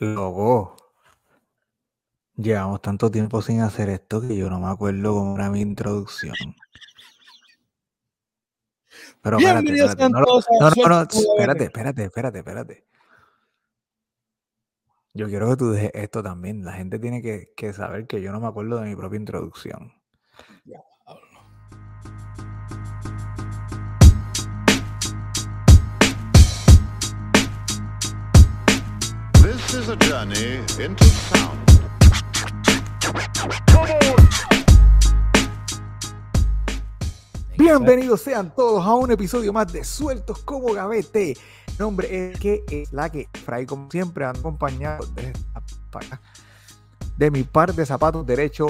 Loco. Llevamos tanto tiempo sin hacer esto que yo no me acuerdo cómo era mi introducción. Pero espérate, espérate. No, no, no, espérate, espérate, espérate, espérate. Yo quiero que tú dejes esto también. La gente tiene que, que saber que yo no me acuerdo de mi propia introducción. This is a journey into sound. Bienvenidos sean todos a un episodio más de Sueltos como Gavete. Nombre es que es la que Fray, como siempre, ando acompañado de, de mi par de zapatos derecho,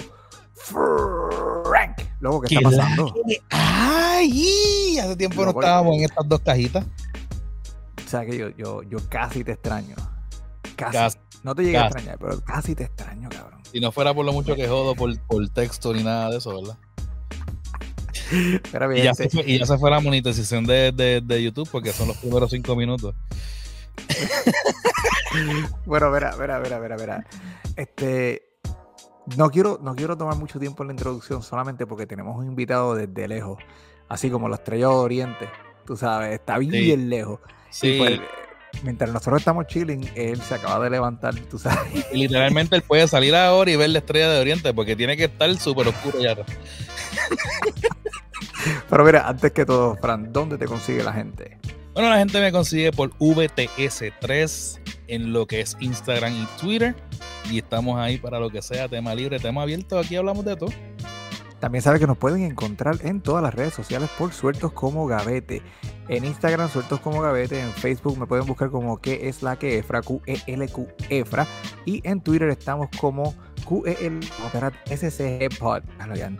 Frank. Luego, ¿qué está ¿Qué la pasando? que- ¡Ay! Hace tiempo no Loco, estábamos en estas dos cajitas. O sea que yo, yo, yo casi te extraño. Casi. Casi. No te llegué a extrañar, pero casi te extraño, cabrón. Si no fuera por lo mucho que jodo por, por texto ni nada de eso, ¿verdad? Espera, Y ya, se fue, y ya se fue la monetización de, de, de YouTube porque son los primeros cinco minutos. Bueno, verá, verá, verá, verá, verá. Este, no quiero, no quiero tomar mucho tiempo en la introducción, solamente porque tenemos un invitado desde lejos, así como la estrella de Oriente, tú sabes, está bien lejos. Y Sí, pues, mientras nosotros estamos chilling, él se acaba de levantar, tú sabes. y literalmente él puede salir ahora y ver la estrella de Oriente porque tiene que estar súper oscuro ya. Pero mira, antes que todo, Fran, ¿dónde te consigue la gente? Bueno, la gente me consigue por VTS3 en lo que es Instagram y Twitter. Y estamos ahí para lo que sea, tema libre, tema abierto. Aquí hablamos de todo. También sabes que nos pueden encontrar en todas las redes sociales por Sueltos como Gavete. En Instagram, Sueltos como Gavete. En Facebook me pueden buscar como que es la que Efra, Q-E-L-Q Efra. Y en Twitter estamos como QEL, SCG Pod. Ah, no, ya,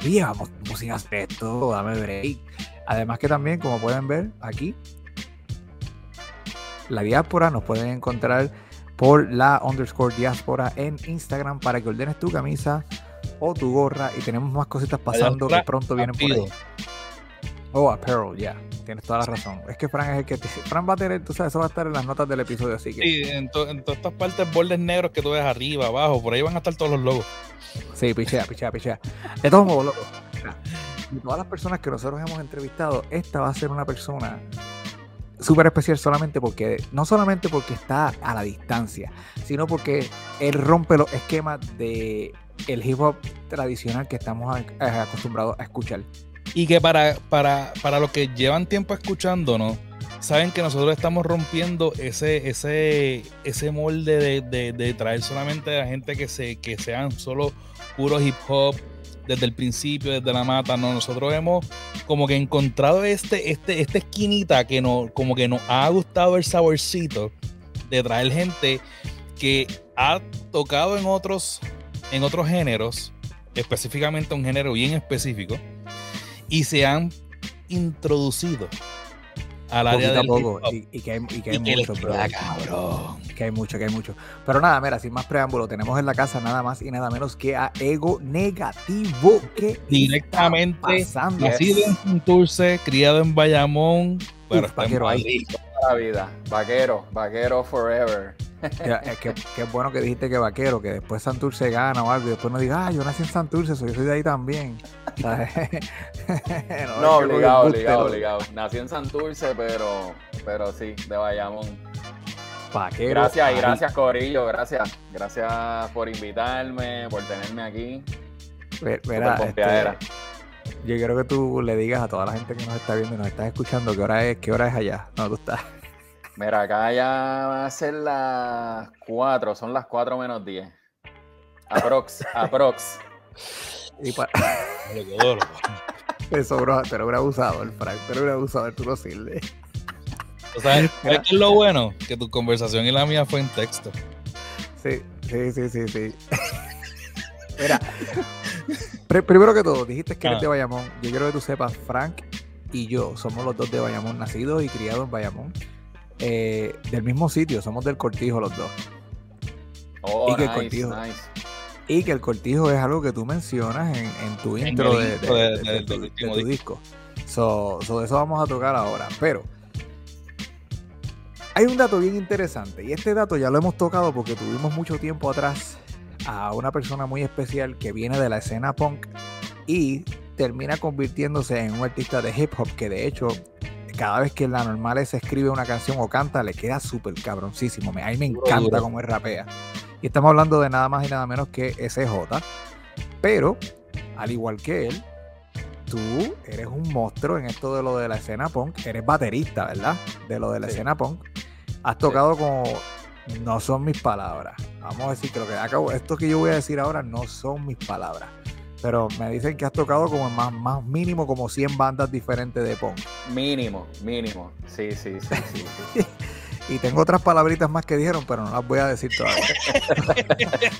tiempo sin esto, dame break. Además que también, como pueden ver aquí, la diáspora nos pueden encontrar por la underscore diáspora en Instagram para que ordenes tu camisa o tu gorra y tenemos más cositas pasando que pronto vienen por ahí. Oh, apparel, ya. Tienes toda la razón. Es que Fran es el que te... Fran va a tener, tú sabes, eso va a estar en las notas del episodio, así que... Sí, en, to- en todas estas partes, bordes negros que tú ves arriba, abajo, por ahí van a estar todos los logos. Sí, pichea, pichea, pichea. De todos modos, loco. mira, de todas las personas que nosotros hemos entrevistado, esta va a ser una persona súper especial solamente porque, no solamente porque está a la distancia, sino porque él rompe los esquemas de el hip hop tradicional que estamos eh, acostumbrados a escuchar. Y que para, para, para los que llevan tiempo escuchándonos, saben que nosotros estamos rompiendo ese, ese, ese molde de, de- de traer solamente a gente que, se, que sean solo puro hip hop desde el principio, desde la mata. No, nosotros hemos como que encontrado este, este, esta esquinita que no, como que nos ha gustado el saborcito de traer gente que ha tocado en otros, en otros géneros, específicamente un género bien específico, y se han introducido al área del poco. Y, y que hay, y que hay Y que les mucho, queda cabrón. Que hay mucho, que hay mucho. Pero nada, mira, sin más preámbulo, tenemos en la casa nada más y nada menos que a Ego Negativo. que Directamente? Nacido en Santurce, criado en Bayamón, pero Uf, está en ahí. La vida. Vaquero, vaquero forever. Ya, es que, que es bueno que dijiste que vaquero, que después Santurce gana o algo, y después no digas, ah, yo nací en Santurce, so yo soy de ahí también. ¿Sabes? No, obligado, obligado, obligado. Nací en Santurce, pero, pero sí, de Bayamón. Vaquero. Gracias y gracias, Corillo, gracias. Gracias por invitarme, por tenerme aquí. Ve- Súper verá, este, yo quiero que tú le digas a toda la gente que nos está viendo y nos está escuchando qué hora es, qué hora es allá. No, tú estás. Mira, acá ya va a ser las 4, son las 4 menos 10. Aprox, aprox. Y pa- Lo que adoro. Eso, bro, tú eres un abusador, Frank, tú eres un abusador, tú no sirves. ¿Tú ¿Sabes, ¿sabes qué es lo bueno? Que tu conversación y la mía fue en texto. Sí, sí, sí, sí, sí. Mira, primero que todo, dijiste que eres de Bayamón. Yo quiero que tú sepas, Frank y yo somos los dos de Bayamón, nacidos y criados en Bayamón. Eh, del mismo sitio, somos del Cortijo los dos. Oh, Y que nice, contigo. nice. Y que el Cortijo es algo que tú mencionas en, en tu intro el de, tu, disco. So, so de eso vamos a tocar ahora. Pero Hay un dato bien interesante y este dato ya lo hemos tocado porque tuvimos mucho tiempo atrás a una persona muy especial que viene de la escena punk y termina convirtiéndose en un artista de hip hop que de hecho cada vez que la normal se escribe una canción o canta le queda súper cabroncísimo. A mí me encanta cómo es rapea. Y estamos hablando de nada más y nada menos que SJ. Pero, al igual que él, tú eres un monstruo en esto de lo de la escena punk. Eres baterista, ¿verdad? De lo de la escena punk. Has tocado como. No son mis palabras. Vamos a decir que lo que acabo. Esto que yo voy a decir ahora no son mis palabras. Pero me dicen que has tocado como más, más mínimo como 100 bandas diferentes de punk. Mínimo, mínimo. Sí, sí, sí, sí. y tengo otras palabritas más que dijeron, pero no las voy a decir todavía.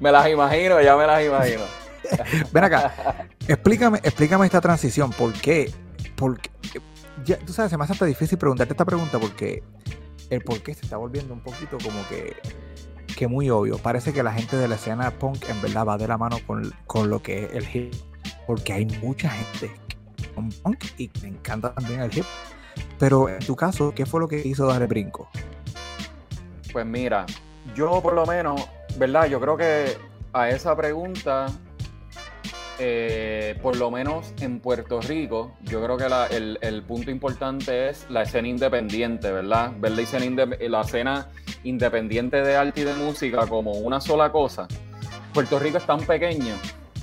me las imagino, ya me las imagino. Ven acá, explícame, explícame esta transición. ¿Por qué? Porque, ya, tú sabes, se me hace hasta difícil preguntarte esta pregunta porque el por qué se está volviendo un poquito como que, que muy obvio. Parece que la gente de la escena punk en verdad va de la mano con, con lo que es el hip. Porque hay mucha gente con punk y me encanta también el hip. Pero en tu caso, ¿qué fue lo que hizo dar el brinco? Pues mira, yo por lo menos, ¿verdad? Yo creo que a esa pregunta eh, por lo menos en Puerto Rico, yo creo que el, punto importante es la escena independiente, ¿verdad? Ver la escena, la escena independiente de arte y de música como una sola cosa. Puerto Rico es tan pequeño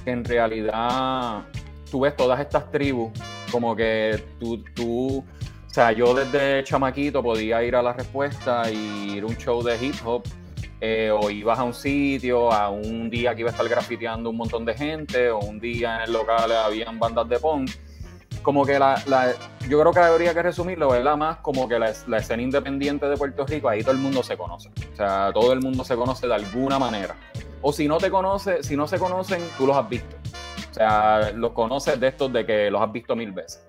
que en realidad tú ves todas estas tribus, como que tú, tú, o sea, yo desde chamaquito podía ir a la respuesta y ir a un show de hip hop eh, o ibas a un sitio, a un día que iba a estar grafiteando un montón de gente, o un día en el local habían bandas de punk. Como que la, yo creo que habría que resumirlo, ¿verdad? Más como que la, escena independiente de Puerto Rico, ahí todo el mundo se conoce. O sea, todo el mundo se conoce de alguna manera. O si no te conoce, si no se conocen, tú los has visto. O sea, los conoces de estos de que los has visto mil veces.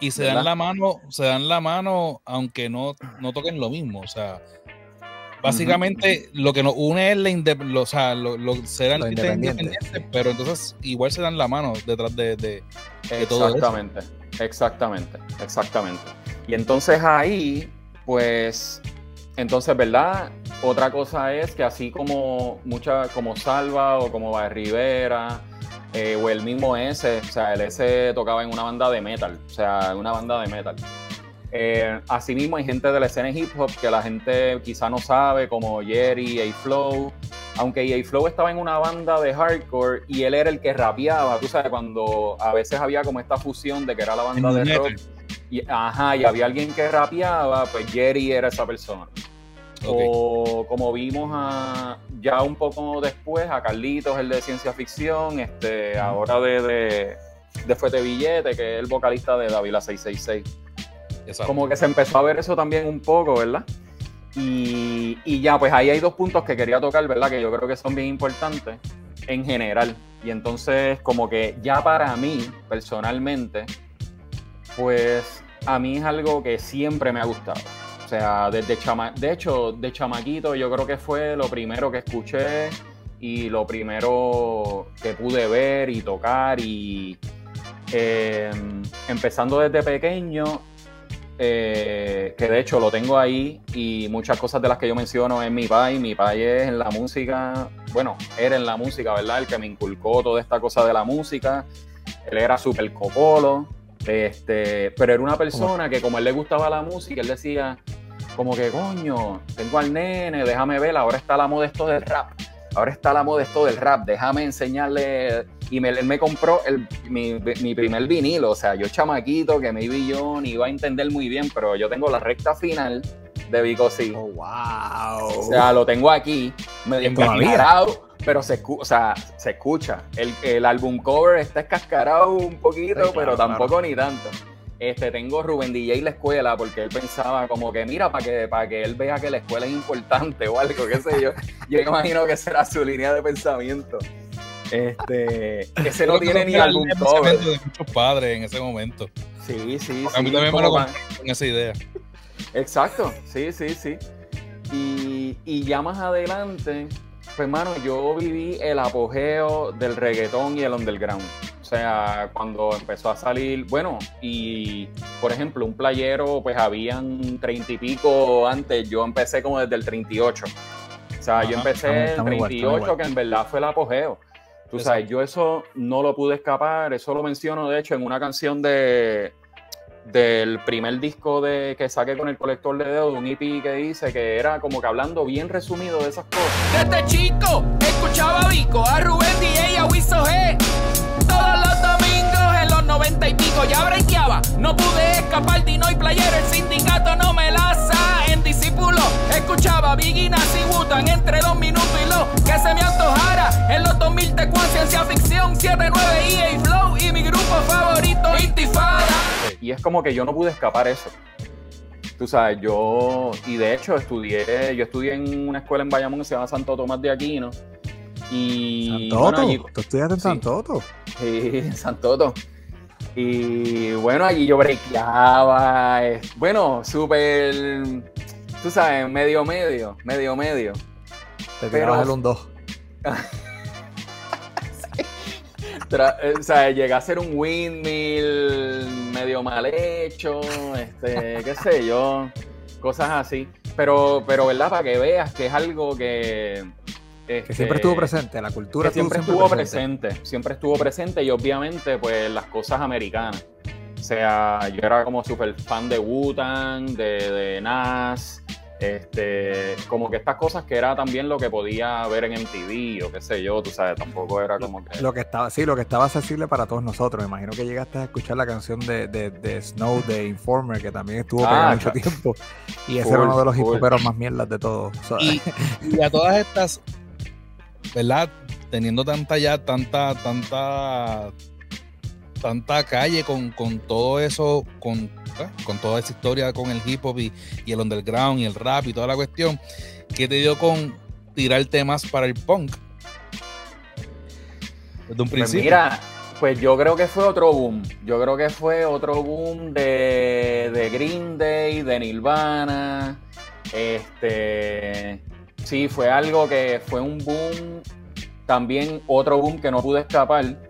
Y se dan la mano, se dan la mano aunque no, no toquen lo mismo. O sea, Básicamente lo que nos une es la o sea, lo, lo, serán independientes, pero entonces igual se dan la mano detrás de, de, todo Exactamente, exactamente, exactamente. Y entonces ahí, pues, entonces, ¿verdad? Otra cosa es que así como mucha, como Salva o como Va Rivera, eh, o el mismo S, o sea, el S tocaba en una banda de metal, o sea, en una banda de metal. Eh, asimismo, hay gente de la escena hip hop que la gente quizá no sabe, como Jerry, A-Flow. Aunque A-Flow estaba en una banda de hardcore y él era el que rapeaba, tú sabes, cuando a veces había como esta fusión de que era la banda de rock. Y, ajá, y había alguien que rapeaba, pues Jerry era esa persona. O como vimos a, ya un poco después a Carlitos, el de ciencia ficción, este, ahora de, de, de Fuete Billete, que es el vocalista de Davila 666. Como que se empezó a ver eso también un poco, ¿verdad? Y, ya, pues ahí hay dos puntos que quería tocar, ¿verdad? Que yo creo que son bien importantes en general. Y entonces, como que ya para mí, personalmente, pues a mí es algo que siempre me ha gustado. O sea, desde chama de hecho, de chamaquito yo creo que fue lo primero que escuché y lo primero que pude ver y tocar y eh, empezando desde pequeño eh, que de hecho lo tengo ahí y muchas cosas de las que yo menciono es mi pai. Mi pai es en la música, bueno, era en la música, ¿verdad? El que me inculcó toda esta cosa de la música. Él era súper copolo, este, pero era una persona que como él le gustaba la música, él decía como que, coño, tengo al nene, déjame ver, ahora está la moda esto del rap. Ahora está la moda esto del rap, déjame enseñarle y me, él me compró el, mi, mi, primer vinilo. O sea, yo chamaquito, que maybe yo ni iba a entender muy bien, pero yo tengo la recta final de Vico sí. Oh, wow. O sea, lo tengo aquí, medio encascarado, pero se, o sea, se escucha. El, el, álbum cover está escascarado un poquito, pero tampoco ni tanto. Este, tengo Rubén DJ la escuela porque él pensaba como que mira para que para que él vea que la escuela es importante o algo, qué sé yo. Yo imagino que será su línea de pensamiento. Este, ese no tiene ni algún cover. de muchos padres en ese momento. Sí, sí, sí. A mí también me lo con esa idea. Exacto, sí, sí, sí. Y, y ya más adelante, pues hermano, yo viví el apogeo del reggaetón y el underground. O sea, cuando empezó a salir, bueno, y por ejemplo, un playero, pues habían treinta y pico antes, yo empecé como desde el 38. O sea, yo empecé estamos- en estamos igual, 38, estamos igual. que en verdad fue el apogeo. Tú Exacto. sabes, yo eso no lo pude escapar, eso lo menciono de hecho en una canción de del primer disco de que saqué con el colector de dedos, de un EP que dice que era como que hablando bien resumido de esas cosas. Desde chico escuchaba a Vico, a Rubén DJ, a Wiso G. Todos los domingos en los noventa y pico ya brequeaba. No pude escapar, Dino y Playero, el sindicato no me la sa. En discípulo escuchaba Biggie, Nazi, Wutan entre dos minutos y lo que se me antojara. En los 2000 Tecuan, ciencia ficción, 79 EA Flow y mi grupo favorito, Intifada. Y es como que yo no pude escapar eso. Tú sabes, yo, y de hecho estudié, yo estudié en una escuela en Bayamón que se llama Santo Tomás de Aquino. Y Santoto, bueno, tú estudiaste en sí. Santoto. Sí, en Santoto. Y bueno, allí yo brequeaba. Bueno, súper, tú sabes, medio medio, medio medio. Te Pero- el un 2. Eh, o sea, llegué a hacer un windmill medio mal hecho, este, qué sé yo, cosas así. Pero, pero verdad, para que veas que es algo que... Que este, siempre estuvo presente, la cultura que siempre estuvo presente. siempre estuvo presente y obviamente pues las cosas americanas. O sea, yo era como súper fan de Wu-Tang, de, de Nas, este, como que estas cosas que era también lo que podía ver en MTV o qué sé yo, tú sabes, tampoco era como que... Lo que estaba, sí, lo que estaba accesible para todos nosotros. Me imagino que llegaste a escuchar la canción de, de, de Snow de Informer, que también estuvo Ah, pegada mucho tiempo. Y ese Full, era uno de los hipoperos más mierdas de todos. O sea, Y, y a todas estas, ¿verdad? Teniendo tanta ya, tanta, tanta, tanta calle con, con todo eso, con, ¿eh? con toda esa historia con el hip hop y, y el underground y el rap y toda la cuestión, ¿qué te dio con tirar temas para el punk? Desde un Pues principio. mira, pues yo creo que fue otro boom. Yo creo que fue otro boom de, de Green Day, de Nirvana. Este, sí, fue algo que fue un boom. También otro boom que no pude escapar.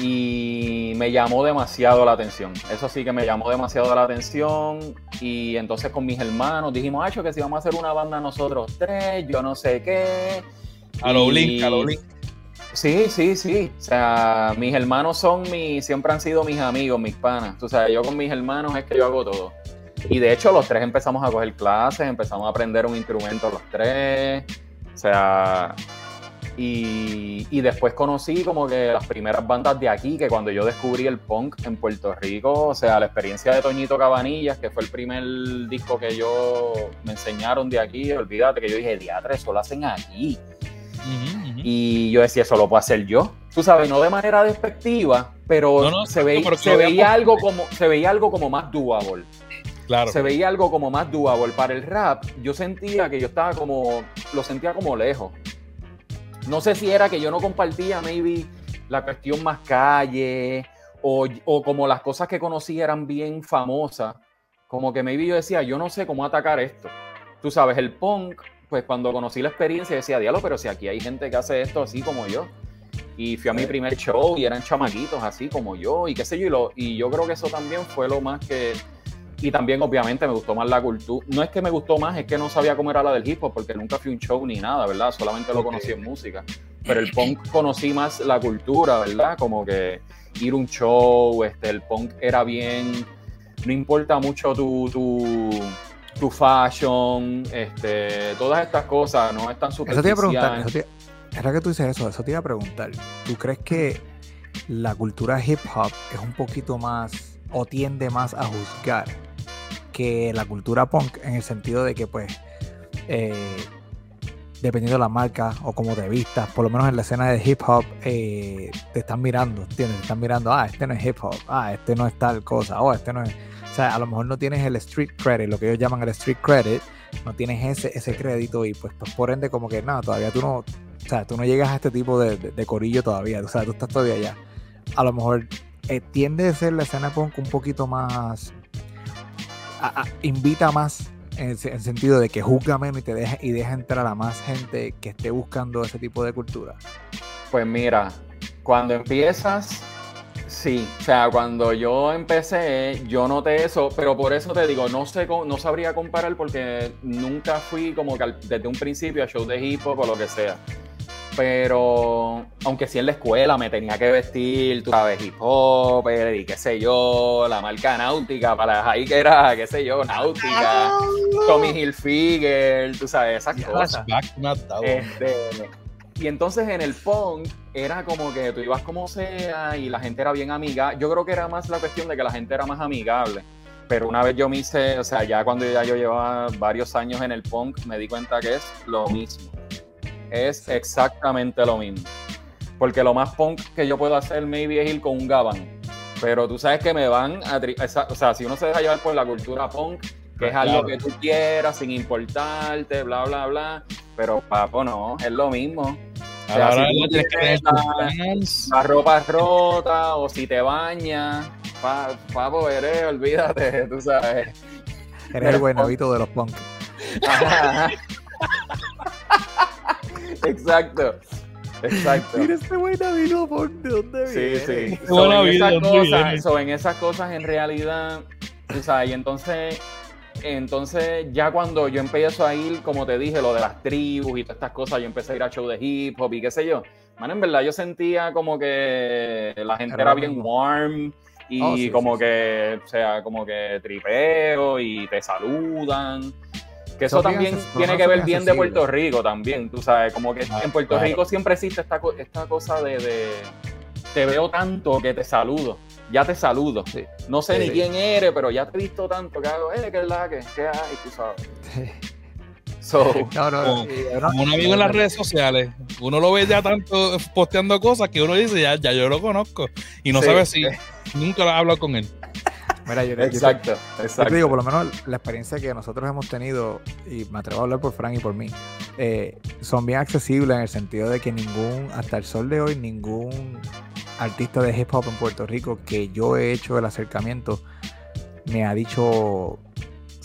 Y me llamó demasiado la atención. Eso sí que me llamó demasiado la atención. Y entonces con mis hermanos dijimos, Acho, que si vamos a hacer una banda nosotros tres, yo no sé qué. a lo Y- Blink, a lo Blink. Sí, sí, sí. O sea, mis hermanos son mis, siempre han sido mis amigos, mis panas. Tú sabes, yo con mis hermanos es que yo hago todo. Y de hecho, los tres empezamos a coger clases, empezamos a aprender un instrumento los tres. O sea, y, y después conocí como que las primeras bandas de aquí, que cuando yo descubrí el punk en Puerto Rico, o sea, la experiencia de Toñito Cabanillas, que fue el primer disco que yo me enseñaron de aquí, olvídate que yo dije, diatre, eso lo hacen aquí. Ujú, ujú. Y yo decía, eso lo puedo hacer yo. Tú sabes, no de manera despectiva, pero, No, no, se, veía, se, veía algo como, se veía algo como más doable. Claro. Se veía algo como más doable. Para el rap, yo sentía que yo estaba como, lo sentía como lejos. No sé si era que yo no compartía, maybe, la cuestión más calle, o, o como las cosas que conocí eran bien famosas. Como que maybe yo decía, yo no sé cómo atacar esto. Tú sabes, el punk, pues cuando conocí la experiencia decía, diablo, pero si aquí hay gente que hace esto así como yo. Y fui a mi primer show y eran chamaquitos así como yo y qué sé yo. Y, lo- y yo creo que eso también fue lo más que... Y también obviamente me gustó más la cultura. No es que me gustó más, es que no sabía cómo era la del hip hop porque nunca fui a un show ni nada, ¿verdad? Solamente lo conocí en música. Pero el punk conocí más la cultura, ¿verdad? Como que ir a un show, este, el punk era bien... No importa mucho tu, tu, tu fashion, este, todas estas cosas, no es tan eso te iba a preguntar. superficial. Eso te, ahora que tú dices eso, eso te iba a preguntar. ¿Tú crees que la cultura hip hop es un poquito más o tiende más a juzgar que la cultura punk en el sentido de que pues eh, dependiendo de la marca o como te vistas, por lo menos en la escena de hip hop eh, te están mirando, ¿entiendes? Te están mirando, ah, este no es hip hop, ah, este no es tal cosa, o este no es... O sea, a lo mejor no tienes el street credit, lo que ellos llaman el street credit, no tienes ese, ese crédito y pues, pues, por ende como que nada, todavía tú no, o sea, tú no llegas a este tipo de, de- de corillo todavía, o sea, tú estás todavía allá. A lo mejor eh, tiende a ser la escena punk un poquito más, invita más en el, se- en el sentido de que juzga menos y te deja y deja entrar a más gente que esté buscando ese tipo de cultura. Pues mira, cuando empiezas, Sí, o sea, cuando yo empecé, yo noté eso, pero por eso te digo, no sé, no sabría comparar porque nunca fui como que desde un principio a show de hip hop o lo que sea. Pero, aunque sí en la escuela me tenía que vestir, tú sabes, hip hop, y qué sé yo, la marca náutica, para las que era, qué sé yo, náutica, Tommy Hilfiger, tú sabes, esas cosas. That one. Este, y entonces en el punk era como que tú ibas como sea y la gente era bien amiga. Yo creo que era más la cuestión de que la gente era más amigable. Pero una vez yo me hice, o sea, ya cuando ya yo llevaba varios años en el punk, me di cuenta que es lo mismo. Es exactamente lo mismo. Porque lo más punk que yo puedo hacer, maybe, es ir con un gabán. Pero tú sabes que me van a... tri- esa- O sea, si uno se deja llevar por la cultura punk, que es algo Claro. que tú quieras, sin importarte, bla, bla, bla. Pero, papo, no, es lo mismo. O sea, la si tú tienes que ropa rota o si te bañas, pa, papo, eres, olvídate, tú sabes. Eres el buenavito de los punk. Ajá, ajá. Exacto, exacto. Mira este buenavito punk, ¿de dónde Sí, viene? sí. Qué So, buena en, vida, esas muy cosas, bien. so, en esas cosas, en realidad, tú sabes, y entonces, entonces ya cuando yo empiezo a ir, como te dije, lo de las tribus y todas estas cosas, yo empecé a ir a show de hip hop y qué sé yo. Man, en verdad yo sentía como que la gente Era bien mismo. warm y Oh, sí, como sí, que, o sea, como que tripeo y te saludan. Que eso también tiene que ver bien de. Puerto Rico también, tú sabes, como que Ah, en Puerto claro. Rico siempre existe esta, co- esta cosa de, de- te veo tanto que te saludo, ya te saludo. Sí. No sé Sí. ni quién eres, pero ya te he visto tanto que hago, eh, ¿qué es la que? ¿Qué hay? Tú sabes. So, No, no, Como- y era- como un amigo en las redes sociales, uno lo ve ya tanto posteando cosas que uno dice, ya, ya yo lo conozco. Y no Sí. sabe si nunca lo hablo con él. Mira, yo, yo te- exacto, yo te exacto. digo, por lo menos la experiencia que nosotros hemos tenido, y me atrevo a hablar por Frank y por mí, eh, son bien accesibles en el sentido de que ningún, hasta el sol de hoy, ningún artista de hip hop en Puerto Rico que yo he hecho el acercamiento me ha dicho,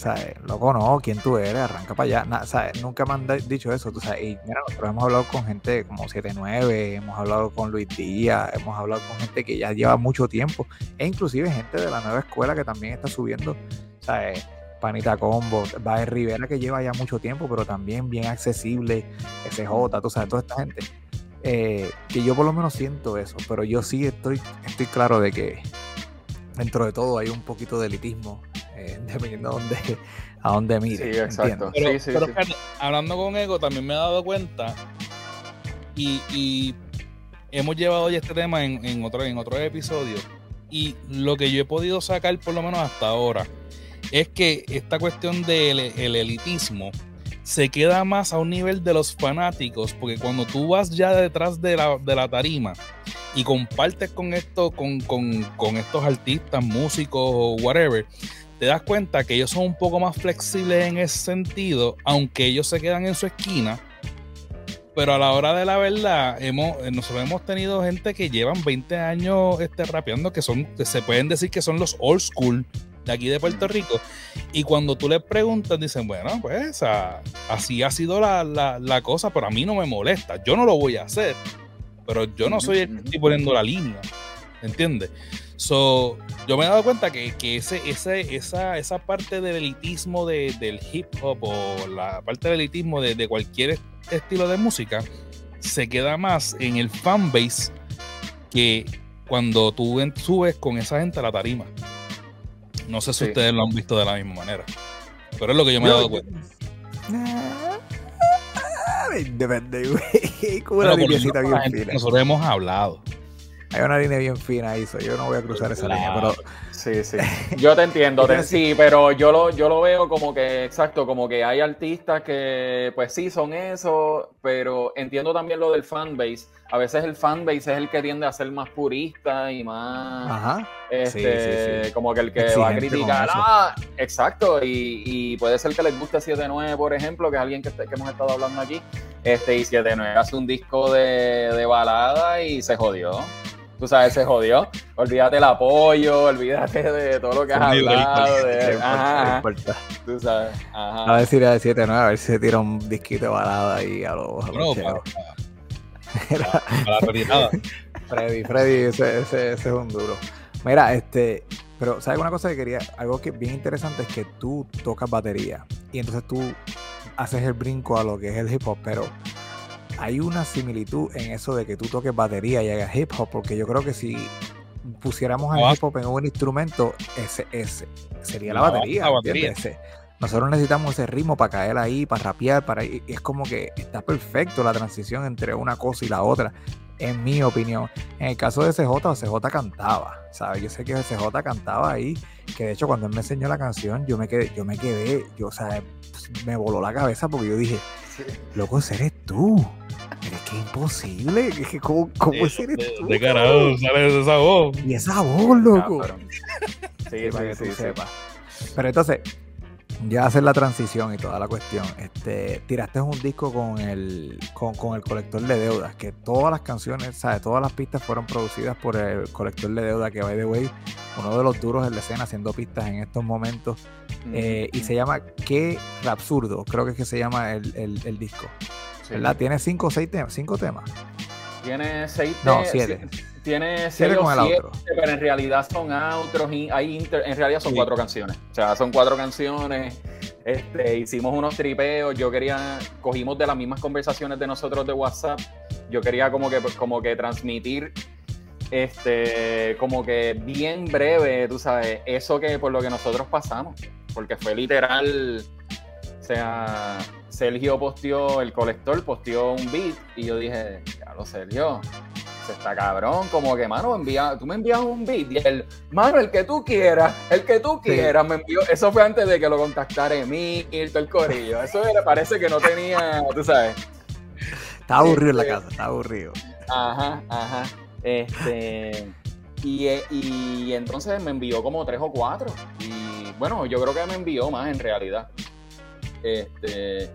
¿sabes? Loco, no, ¿quién tú eres? Arranca para allá. Nunca me han dicho eso, tú. Y mira, nosotros hemos hablado con gente como 79, hemos hablado con Luis Díaz, hemos hablado con gente que ya lleva mucho tiempo, e inclusive gente de la nueva escuela que también está subiendo. Panita Combo, Baez Rivera que lleva ya mucho tiempo, pero también bien accesible, SJ, tú toda esta gente. Eh, que yo por lo menos siento eso, pero yo sí estoy, estoy claro de que dentro de todo hay un poquito de elitismo, eh, dependiendo a dónde, a dónde mire. Sí, exacto. ¿entiendes? Pero, Sí, sí, pero sí. fíjate, hablando con Ego, también me he dado cuenta y, y hemos llevado ya este tema en, en otro, en otro episodio. Y lo que yo he podido sacar, por lo menos hasta ahora, es que esta cuestión del el elitismo se queda más a un nivel de los fanáticos, porque cuando tú vas ya detrás de la, de la tarima y compartes con esto, con, con, con estos artistas, músicos o whatever, te das cuenta que ellos son un poco más flexibles en ese sentido, aunque ellos se quedan en su esquina. Pero a la hora de la verdad, hemos, eh, nosotros hemos tenido gente que llevan 20 años este, rapeando, que son, se pueden decir que son los old school de aquí de Puerto Rico. Y cuando tú les preguntas, dicen, bueno, pues así ha sido la, la- la cosa, pero a mí no me molesta. Yo no lo voy a hacer. Pero yo no soy el que estoy poniendo la línea. ¿Entiendes? So, yo me he dado cuenta que, que ese, ese, esa, esa parte del elitismo de- del hip hop o la parte del elitismo de, de cualquier estilo de música se queda más en el fanbase que cuando tú subes con esa gente a la tarima. No sé si Sí. ustedes lo han visto de la misma manera. Pero es lo que yo me he dado cuenta. Ah, Depende, güey. Como Bueno, bien la gente fina. nosotros hemos hablado. Hay una línea bien fina ahí, so yo no voy a cruzar esa línea, pero Sí, sí. Yo te entiendo, te- sí, pero yo lo, yo lo veo como que, exacto, como que hay artistas que, pues sí, son eso, pero entiendo también lo del fanbase. A veces el fanbase es el que tiende a ser más purista y más, ajá. este, sí, sí. como que el que va a criticar. Ah, exacto, y, y puede ser que les guste 7-9, por ejemplo, que es alguien que, que hemos estado hablando aquí, este, y 7-9 hace un disco de, de balada y se jodió. Tú sabes, se jodió. Olvídate el apoyo, olvídate de todo lo que has no hablado. de- No importa, ajá, no tú sabes. A Ajá. ver si le 7 9 a ver si se tira un disquito de balada ahí a los a Bueno, para, para- para. Freddy, Freddy, ese, ese, ese es un duro. Mira, este, pero ¿sabes una cosa que quería? Algo que es bien interesante es que tú tocas batería y entonces tú haces el brinco a lo que es el hip hop, pero hay una similitud en eso de que tú toques batería y hagas hip hop, porque yo creo que si pusiéramos Ah. hip hop en un instrumento, ese, ese sería la batería. la batería. nosotros necesitamos ese ritmo para caer ahí, para rapear, para y es como que está perfecto la transición entre una cosa y la otra, en mi opinión. En el caso de CJ, CJ cantaba, ¿sabes? Yo sé que CJ cantaba ahí, que de hecho cuando él me enseñó la canción, yo me quedé, yo me quedé, yo, o sea, me voló la cabeza porque yo dije, loco, ese eres tú. Pero es que imposible, que ¿cómo, cómo ese eres De, tú? de carajo, sale esa voz. Y esa voz, loco. Sí, Sí, para sí, que tú sí, sí. sepas. Pero entonces, ya hacer la transición y toda la cuestión, este, tiraste un disco con el, con, con el colector de deudas, que todas las canciones, ¿sabes? Todas las pistas fueron producidas por el colector de deuda, que by the way, uno de los duros en la escena haciendo pistas en estos momentos. eh, y se llama Qué Rapsurdo, creo que es que se llama el, el- el disco. Sí. ¿Verdad? Tiene cinco o seis temas, cinco temas. Tiene seis No, te- siete. Tiene Siete seis con el siete, outro. pero en realidad son outros y hay inter- en realidad son Sí. cuatro canciones. O sea, son cuatro canciones. Este, hicimos unos tripeos. Yo quería, cogimos de las mismas conversaciones de nosotros de WhatsApp. Yo quería como que, como que transmitir, este, como que bien breve, tú sabes, eso que por lo que nosotros pasamos, porque fue literal. O sea, Sergio posteó, el colector posteó un beat y yo dije, ya lo Sergio, se está cabrón, como que, mano, envía, tú me envías un beat y el, mano, el que tú quieras, el que tú Sí. quieras, me envió, eso fue antes de que lo contactara Emil, todo el corillo, eso era, parece que no tenía, tú sabes, Está aburrido en la Este- casa, está aburrido. Ajá, ajá. Este. Y, y entonces me envió como tres o cuatro. Y bueno, yo creo que me envió más en realidad. Este.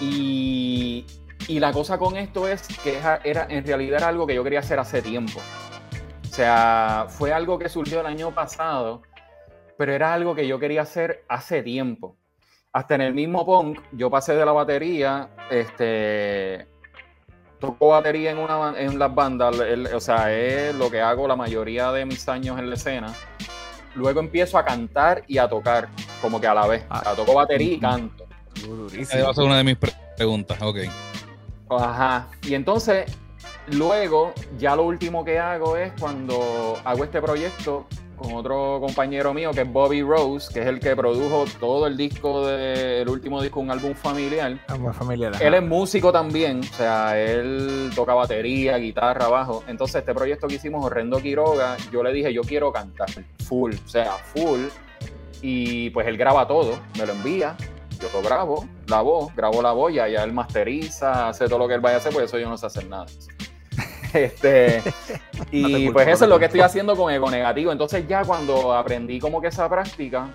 Y, y la cosa con esto es que era, en realidad era algo que yo quería hacer hace tiempo. O sea, fue algo que surgió el año pasado, pero era algo que yo quería hacer hace tiempo. Hasta en el mismo punk, yo pasé de la batería, este, toco batería en, una, ban- en las bandas, el- o sea, es lo que hago la mayoría de mis años en la escena. Luego empiezo a cantar y a tocar, como que a la vez. O sea, toco batería y canto. Esa va a ser una de mis pre- preguntas. Ok. Ajá. Y entonces, luego, ya lo último que hago es cuando hago este proyecto con otro compañero mío que es Bobby Rose, que es el que produjo todo el disco de- el último disco, un álbum familiar. Vamos, familia. Él es músico también, o sea, él toca batería, guitarra, bajo. Entonces, este proyecto que hicimos, Horrendo Quiroga, yo le dije, yo quiero cantar full, o sea, full. Y pues él graba todo, me lo envía, yo lo grabo, la voz, grabo la voz, ya, ya él masteriza, hace todo lo que él vaya a hacer, pues eso yo no sé hacer nada. Este, No y culpo, pues eso es lo que estoy haciendo con Ego Negativo. Entonces ya cuando aprendí como que esa práctica,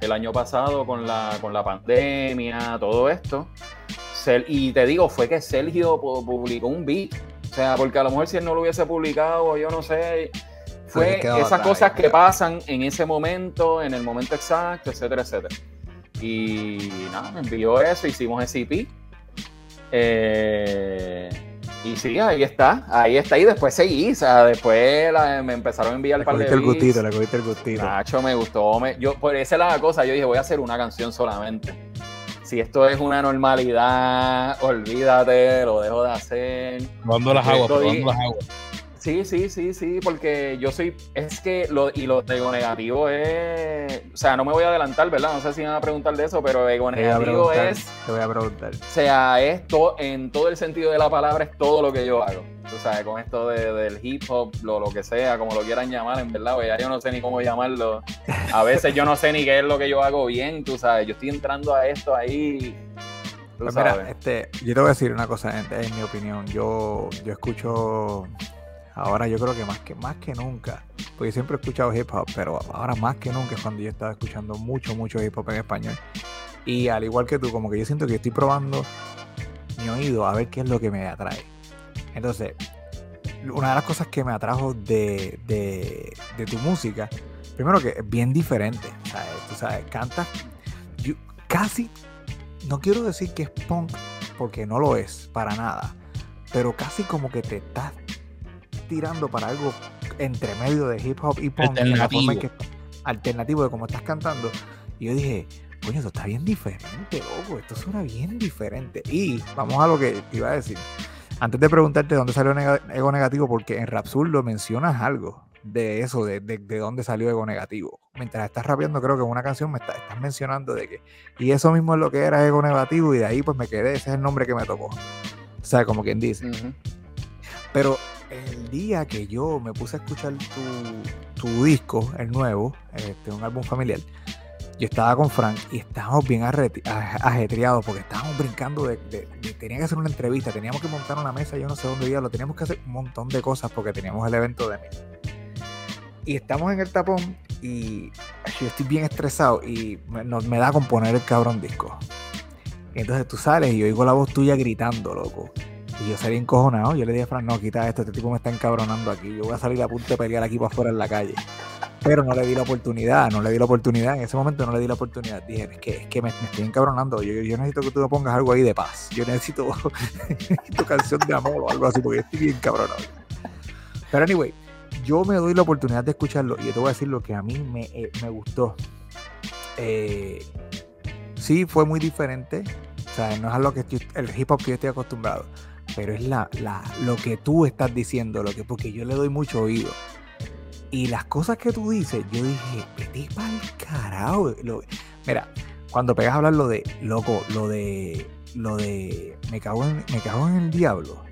el año pasado con la, con la pandemia, todo esto, y te digo, fue que Sergio pu- publicó un beat. O sea, porque a lo mejor si él no lo hubiese publicado, yo no sé, fue esas cosas que pasan en ese momento, en el momento exacto, etcétera, etcétera. Y nada, me envió eso, hicimos ese. Eh, y sí, ahí está, ahí está. Y después seguí, o sea, después la- me empezaron a enviar Le el par de el gustito, le cogiste el gustito. Nacho, me gustó. me- yo, por esa es la cosa. Yo dije, voy a hacer una canción solamente. Si esto es una normalidad, olvídate, lo dejo de hacer. Probando las aguas, las aguas. Sí, sí, sí, sí, porque yo soy, es que lo, y lo de ego negativo es, o sea, no me voy a adelantar, ¿verdad? No sé si me van a preguntar de eso, pero ego negativo es, Te voy a preguntar. o sea, es to- en todo el sentido de la palabra, es todo lo que yo hago. Tú sabes, con esto de- del hip hop, lo, lo que sea, como lo quieran llamar, en verdad, pues ya yo no sé ni cómo llamarlo. A veces yo no sé ni qué es lo que yo hago bien, tú sabes, yo estoy entrando a esto ahí. Pues mira, este, yo te voy a decir una cosa, en, en mi opinión. Yo, yo escucho ahora yo creo que más que más que nunca, porque siempre he escuchado hip hop, pero ahora más que nunca es cuando yo estaba escuchando mucho, mucho hip hop en español. Y al igual que tú, como que yo siento que estoy probando mi oído a ver qué es lo que me atrae. Entonces, una de las cosas que me atrajo de, de, de tu música, primero que es bien diferente. ¿sabes? Tú sabes, cantas yo- casi, no quiero decir que es punk, porque no lo es, para nada. Pero casi como que te estás tirando para algo entre medio de hip hop y punk, en la forma en Alternativo. que- alternativo de cómo estás cantando. Y yo dije, coño, esto está bien diferente, loco, esto suena bien diferente. Y vamos a lo que te iba a decir. Antes de preguntarte dónde salió Nega- Ego Negativo, porque en Rapsul lo mencionas algo de eso, de, de, de dónde salió Ego Negativo. Mientras estás rapeando, creo que en una canción me está- estás mencionando de que, y eso mismo es lo que era Ego Negativo, y de ahí pues me quedé, ese es el nombre que me tocó. O sea, como quien dice. Pero el día que yo me puse a escuchar tu, disco, el nuevo, este, un álbum familiar, yo estaba con Frank y estábamos bien ajetreados porque estábamos brincando de, Tenía que hacer una entrevista, teníamos que montar una mesa, yo no sé dónde lo teníamos que hacer un montón de cosas porque teníamos el evento de mí. Y estamos en el tapón y yo estoy bien estresado y me, da con poner el cabrón disco. Entonces tú sales y oigo la voz tuya gritando, loco. Y yo salí encojonado. Yo le dije a Fran, no, quita esto, este tipo me está encabronando aquí. Yo voy a salir a punto de pelear aquí para afuera en la calle. Pero no le di la oportunidad, no le di la oportunidad. En ese momento no le di la oportunidad. Dije, es que, que me, estoy encabronando. Yo, yo necesito que tú me pongas algo ahí de paz. Yo necesito, canción de amor o algo así, porque estoy bien cabronado. Pero anyway, yo me doy la oportunidad de escucharlo y yo te voy a decir lo que a mí me, eh, me gustó. Eh, sí, fue muy diferente. O sea, no es a lo que el hip hop que yo estoy acostumbrado. Pero es la, la, lo que tú estás diciendo, lo que, porque yo le doy mucho oído. Y las cosas que tú dices, yo dije, vete pa'l carajo. Lo- mira, cuando pegas a hablar lo de, loco, lo de, lo de, me cago en, me cago en el diablo.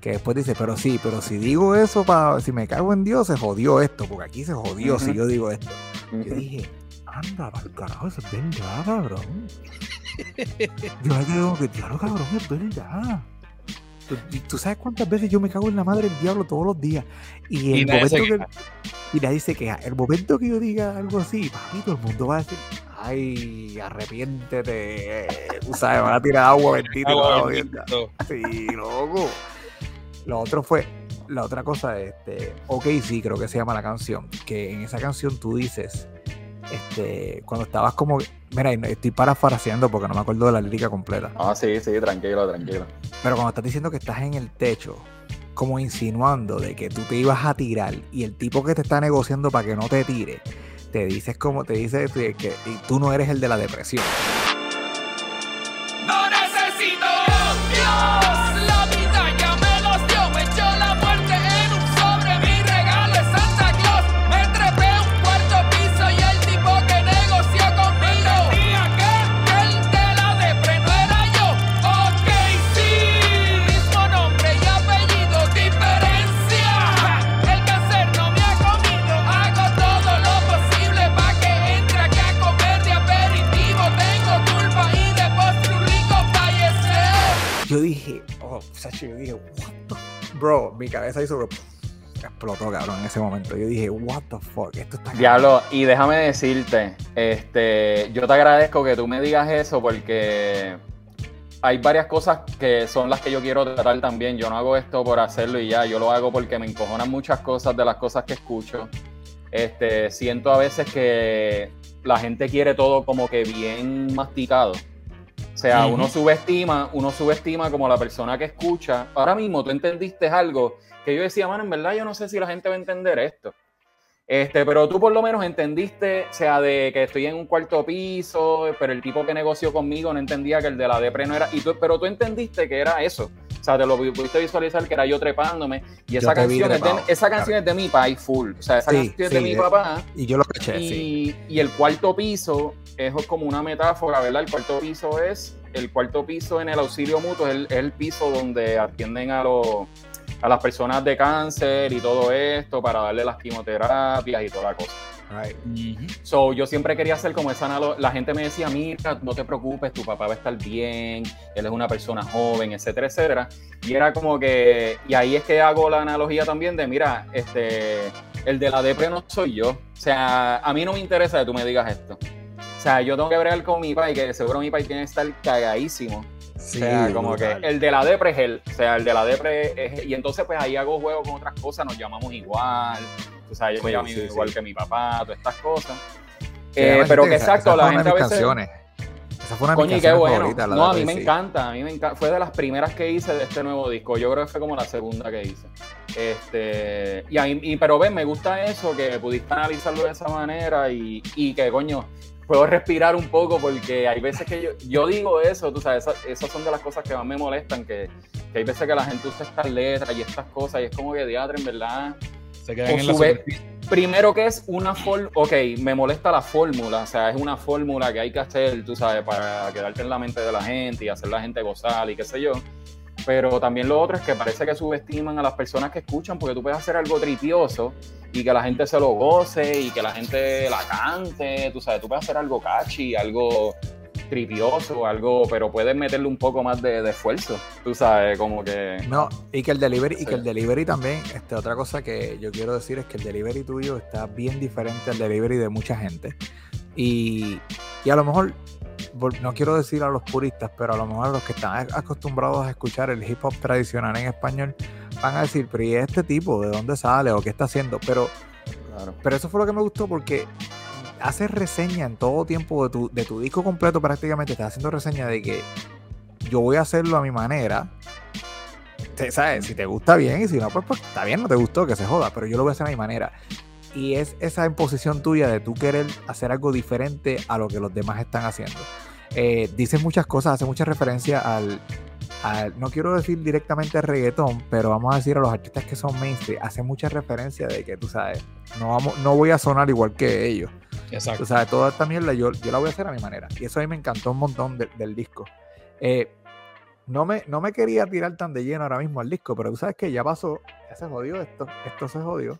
Que después dice, pero sí, pero si digo eso, para, si me cago en Dios, se jodió esto, porque aquí se jodió si yo digo esto. Yo dije, anda, pa'l carajo, eso es verdad, cabrón. Yo me quedé como que, claro, cabrón, es verdad. ¿Tú, sabes cuántas veces yo me cago en la madre del diablo todos los días? Y el Y momento que, y nadie se queja. El momento que yo diga algo así, papi, todo el mundo va a decir, ay, arrepiéntete. Tú sabes, van a tirar agua bendita. Agua bendita. Sí, loco. Lo otro fue, la otra cosa, este, ok, sí, creo que se llama la canción, que en esa canción tú dices, este, cuando estabas como, mira, estoy parafraseando porque no me acuerdo de la lírica completa, Ah, sí, sí, tranquilo, tranquilo. pero cuando estás diciendo que estás en el techo, como insinuando de que tú te ibas a tirar y el tipo que te está negociando para que no te tire, te dices como te dice que y tú no eres el de la depresión. Yo dije, oh, Sacho, yo dije, what the bro, mi cabeza hizo explotó, cabrón, en ese momento. Yo dije, what the fuck, esto está Diablo, y déjame decirte, este, yo te agradezco que tú me digas eso porque hay varias cosas que son las que yo quiero tratar también. Yo no hago esto por hacerlo y ya, yo lo hago porque me encojonan muchas cosas de las cosas que escucho. Este, siento a veces que la gente quiere todo como que bien masticado. O sea, Ujú. uno subestima, uno subestima como la persona que escucha. Ahora mismo tú entendiste algo que yo decía, mano, en verdad yo no sé si la gente va a entender esto. Este, pero tú por lo menos entendiste, o sea, de que estoy en un cuarto piso, pero el tipo que negoció conmigo no entendía que el de la depre no era, y tú, pero tú entendiste que era eso. Sea, te lo pudiste visualizar que era yo trepándome. Y esa canción, es de, esa canción es de mi país full. O sea, esa Sí, canción es de sí, mi de- papá. Y yo lo caché, sí. Y, y el cuarto piso es como una metáfora, ¿verdad? El cuarto piso es, el cuarto piso en el auxilio mutuo es el, es el piso donde atienden a, los, a las personas de cáncer y todo esto para darle las quimioterapias y toda la cosa. Right. So, yo siempre quería hacer como esa analogía. La gente me decía, mira, no te preocupes, tu papá va a estar bien, él es una persona joven, etcétera, etcétera. Y era como que, y ahí es que hago la analogía también de, mira, este, el de la depre no soy yo. O sea, a mí no me interesa que tú me digas esto. O sea, yo tengo que bregar con mi pai, que seguro mi pai tiene que estar cagadísimo. Sí, o sea, como brutal. que el de la depre es él. O sea, el de la depre es Y entonces, pues ahí hago juego con otras cosas, nos llamamos igual. O sea, yo Sí, sí, igual sí. que mi papá, todas estas cosas. Eh, pero que exacto, la gente a veces. canciones. Esa fue una Coño, qué bueno. favoritas, la No, a mí me encanta, a mí me encanta. Fue de las primeras que hice de este nuevo disco. Yo creo que fue como la segunda que hice. Este, y, a mí- y- pero ven, me gusta eso, que pudiste analizarlo de esa manera y, y que, coño, puedo respirar un poco porque hay veces que yo, yo digo eso, tú sabes, esas, esas son de las cosas que más me molestan, que, que hay veces que la gente usa estas letras y estas cosas y es como que diatre, en verdad. Se quedan O en la sube- superficie. Primero que es una fórmula, ok, me molesta la fórmula, o sea, es una fórmula que hay que hacer, tú sabes, para quedarte en la mente de la gente y hacer la gente gozar y qué sé yo. Pero también lo otro es que parece que subestiman a las personas que escuchan porque tú puedes hacer algo tripioso y que la gente se lo goce y que la gente la cante, tú sabes, tú puedes hacer algo catchy, algo tripioso, algo, pero puedes meterle un poco más de, de esfuerzo, tú sabes, como que... No, y que el delivery, y Sí. que el delivery también, este, otra cosa que yo quiero decir es que el delivery tuyo está bien diferente al delivery de mucha gente. Y, y a lo mejor, no quiero decir a los puristas, pero a lo mejor a los que están acostumbrados a escuchar el hip hop tradicional en español, van a decir, pero ¿y este tipo? ¿De dónde sale? ¿O qué está haciendo? Pero Claro. pero eso fue lo que me gustó porque haces reseña en todo tiempo de tu, de tu disco completo prácticamente, estás haciendo reseña de que yo voy a hacerlo a mi manera. ¿Sabes? Si te gusta bien y si no, pues, pues está bien, no te gustó, que se joda, pero yo lo voy a hacer a mi manera. Y es esa imposición tuya de tú querer hacer algo diferente a lo que los demás están haciendo. Eh, muchas cosas, hace mucha referencia al, al- no quiero decir directamente al reggaetón, pero vamos a decir a los artistas que son mainstream, hace mucha referencia de que tú sabes, no, vamos, no voy a sonar igual que ellos. Exacto. O sea, toda esta mierda yo, yo la voy a hacer a mi manera. Y eso a mí me encantó un montón de- del disco. Eh, no, me, no me quería tirar tan de lleno ahora mismo al disco, pero tú sabes que ya pasó, ya se jodió esto, esto se jodió.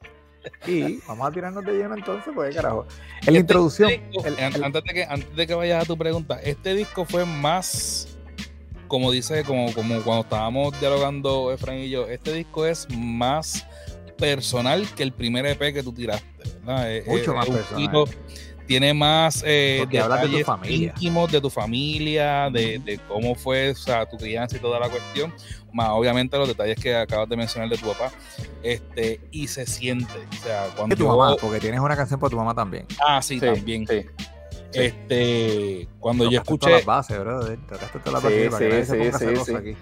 Y vamos a tirarnos de lleno entonces, porque carajo. En la Este introducción, disco, el- an- el- antes, de que, antes de que vayas a tu pregunta, este disco fue más, como dice, como, como cuando estábamos dialogando Efraín y yo, este disco es más personal que el primer EP que tú tiraste. ¿verdad? Es- Mucho es más personal. poquito- tiene más eh, Porque hablas de tu detalles familia. íntimos de tu familia, de, de cómo fue o sea, tu crianza y toda la cuestión, más obviamente los detalles que acabas de mencionar de tu papá, este, y se siente, o sea, cuando tu yo- mamá, porque tienes una canción para tu mamá también. ah, sí, Sí, también, sí. sí. este, cuando yo Tocaste todas escuché, las bases, brother. Tocaste todas las Sí, bases para que sí, sí, sí. aquí.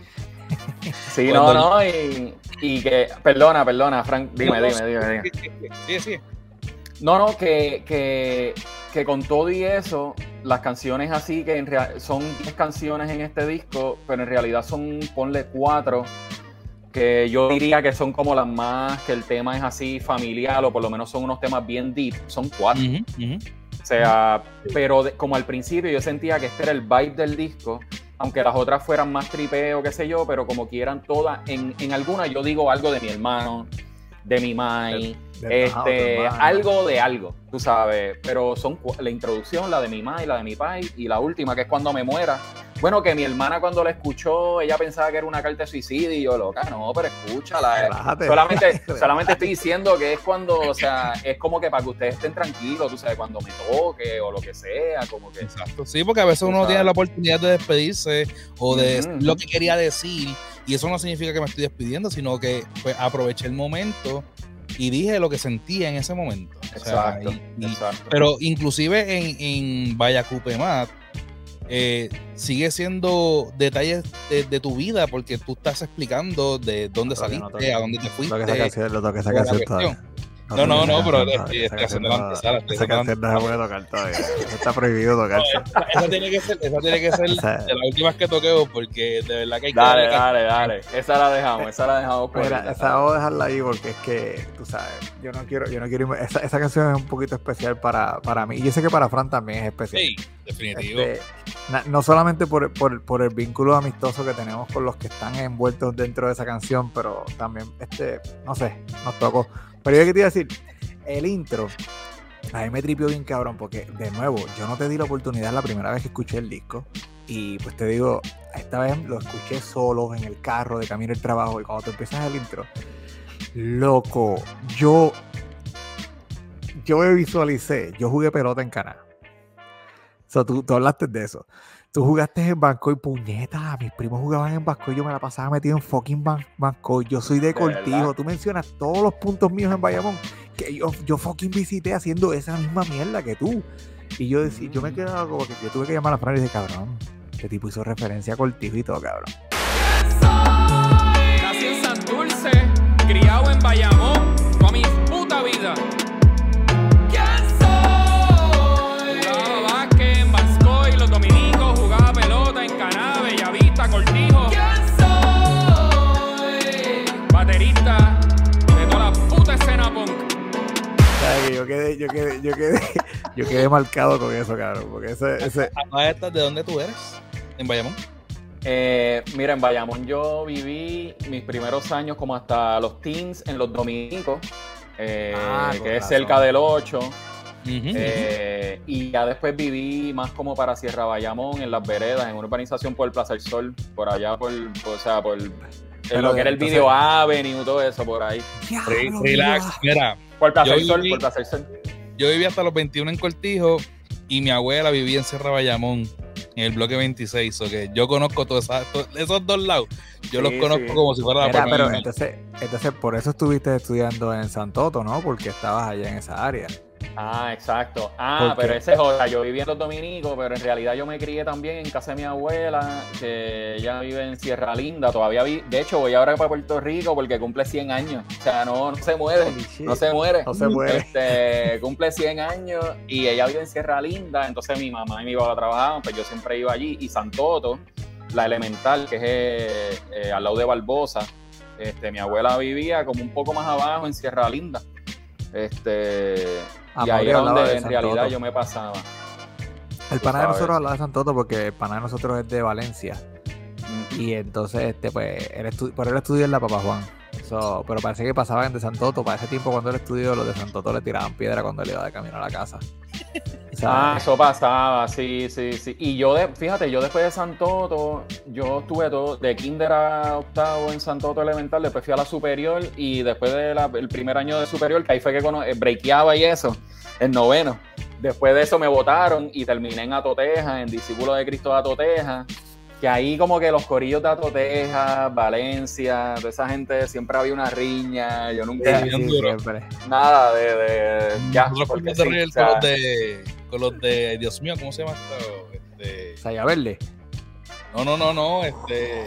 Sí, Cuando no, no, y, y que, perdona, perdona, Frank, dime, No, dime, dime, dime. sí, sí, No, no, que, que, que con todo y eso, las canciones así, que en real, son 10 canciones en este disco, pero en realidad son, ponle cuatro, que yo diría que son como las más, que el tema es así familiar, o por lo menos son unos temas bien deep, son cuatro. O sea, pero de- como al principio yo sentía que este era el vibe del disco, aunque las otras fueran más tripeo, qué sé yo, pero como quieran todas, en, en alguna yo digo algo de mi hermano, de mi mai, este, algo de algo, tú sabes, pero son la introducción, la de mi mai, la de mi pai, y la última que es cuando me muera. Bueno, que mi hermana cuando la escuchó, ella pensaba que era una carta de suicidio, y yo, loca, no, pero escúchala. eh. Relájate. Solamente, solamente estoy diciendo que es cuando, o sea, es como que para que ustedes estén tranquilos, tú sabes, cuando me toque o lo que sea, como que. Exacto. Sí, porque a veces uno Exacto. tiene la oportunidad de despedirse o de ujú. lo que quería decir, y eso no significa que me estoy despidiendo, sino que pues, aproveché el momento y dije lo que sentía en ese momento. O sea, Exacto, y- y- exacto. pero inclusive en, en Vallacupemat eh, sigue siendo detalles de, de tu vida porque tú estás explicando de dónde no saliste, a dónde te fuiste. Lo que esa la. No, no, no, pero haciendo canción la no- antesala, estoy Esa la canción no se puede tocar todavía. Eso Está prohibido tocarse. Esa tiene que ser, esa tiene que ser de las últimas que toqueo porque de verdad que hay que Dale, dale, dale. Esa la dejamos, esa la dejamos por Mira, esa vamos a dejarla ahí porque es que, tú sabes, yo no quiero, yo no quiero irme- esa, esa canción es un poquito especial para, para mí. Y yo sé que para Fran también es especial. Sí, definitivo. Este, na- no solamente por, por- por el vínculo amistoso que tenemos con los que están envueltos dentro de esa canción, pero también, este, no sé, nos tocó. Pero yo que te iba a decir, el intro, a mí me tripió bien cabrón, porque de nuevo, yo no te di la oportunidad la primera vez que escuché el disco. Y pues te digo, esta vez lo escuché solo en el carro de camino al trabajo. Y cuando te empiezas el intro, loco, yo, yo me visualicé, yo jugué pelota en Canadá. So, tú, tú hablaste de eso. Tú jugaste en Bancoy, puñeta. Mis primos jugaban en Bancoy. Yo me la pasaba metido en fucking Ban Bancoy. Yo soy de, Cortijo. verdad? Tú mencionas todos los puntos míos en Bayamón que yo, yo fucking visité haciendo esa misma mierda que tú. Y yo, decí- yo me quedaba como que yo tuve que llamar a Fran y dije, cabrón, este tipo hizo referencia a Cortijo y todo, cabrón. Nací en Santurce, criado en Bayamón, yo quedé, yo quedé, yo quedé, yo quedé marcado con eso, cabrón. Porque ese, ese, A estas, ¿de dónde tú eres? En Bayamón. Eh, mira, en Bayamón yo viví mis primeros años como hasta los teens en los dominicos, eh, Ah, que es cerca del 8. Ujú. eh, y ya después viví más como para Sierra Bayamón, en las veredas, en una urbanización por el Plaza del Sol, por allá, por, o sea, por en lo que era el entonces- Video Avenue, todo eso por ahí. Diablo, Relax. mira. Por Plaza Yo del Sol, viví- por Plaza del Sol. yo viví hasta los 21 en Cortijo y mi abuela vivía en Sierra Bayamón, en el bloque 26. O que yo conozco todos esos dos lados. Yo los conozco sí. como si fuera la Mira, pero entonces, entonces por eso estuviste estudiando en Santoto, ¿no? Porque estabas allá en esa área. Ah, exacto. Ah, pero ese es otra. Yo viví en los dominicos, pero en realidad yo me crié también en casa de mi abuela, que ella vive en Sierra Linda. Todavía vi, de hecho, voy ahora para Puerto Rico porque cumple 100 años. O sea, no, no se muere. No se muere. No se muere. Este, cumple 100 años y ella vive en Sierra Linda. Entonces mi mamá y mi papá trabajaban, pues yo siempre iba allí. Y Santoto, la elemental, que es eh, eh, al lado de Barbosa, este, mi abuela vivía como un poco más abajo en Sierra Linda. Este, y Amaury ahí era donde de en realidad yo me pasaba. El pana de nosotros hablaba de Santoto porque el pana de nosotros es de Valencia. Mm. Y entonces, este, pues, él por él estudió en la Papa Juan. So, pero parece que pasaban de Santoto. Para ese tiempo, cuando él estudió, los de Santoto le tiraban piedra cuando él iba de camino a la casa. O sea, Ah, eso pasaba, sí, sí, sí. Y yo, de, fíjate, yo después de Santoto, yo estuve todo, de kinder a octavo en Santoto Elemental, después fui a la superior y después del primer año de superior, que ahí fue que cono- eh, breakeaba y eso, en noveno. Después de eso me votaron y terminé en Atoteja, en Discípulo de Cristo de Atoteja, que ahí como que los corillos de Atoteja, Valencia, de esa gente siempre había una riña, yo nunca, sí, siempre. nada de, de ya, porque sí, reír o sea, con los de, con los de, Dios mío, ¿cómo se llama esto? Este, Saya Verde. no, no, no, no, este,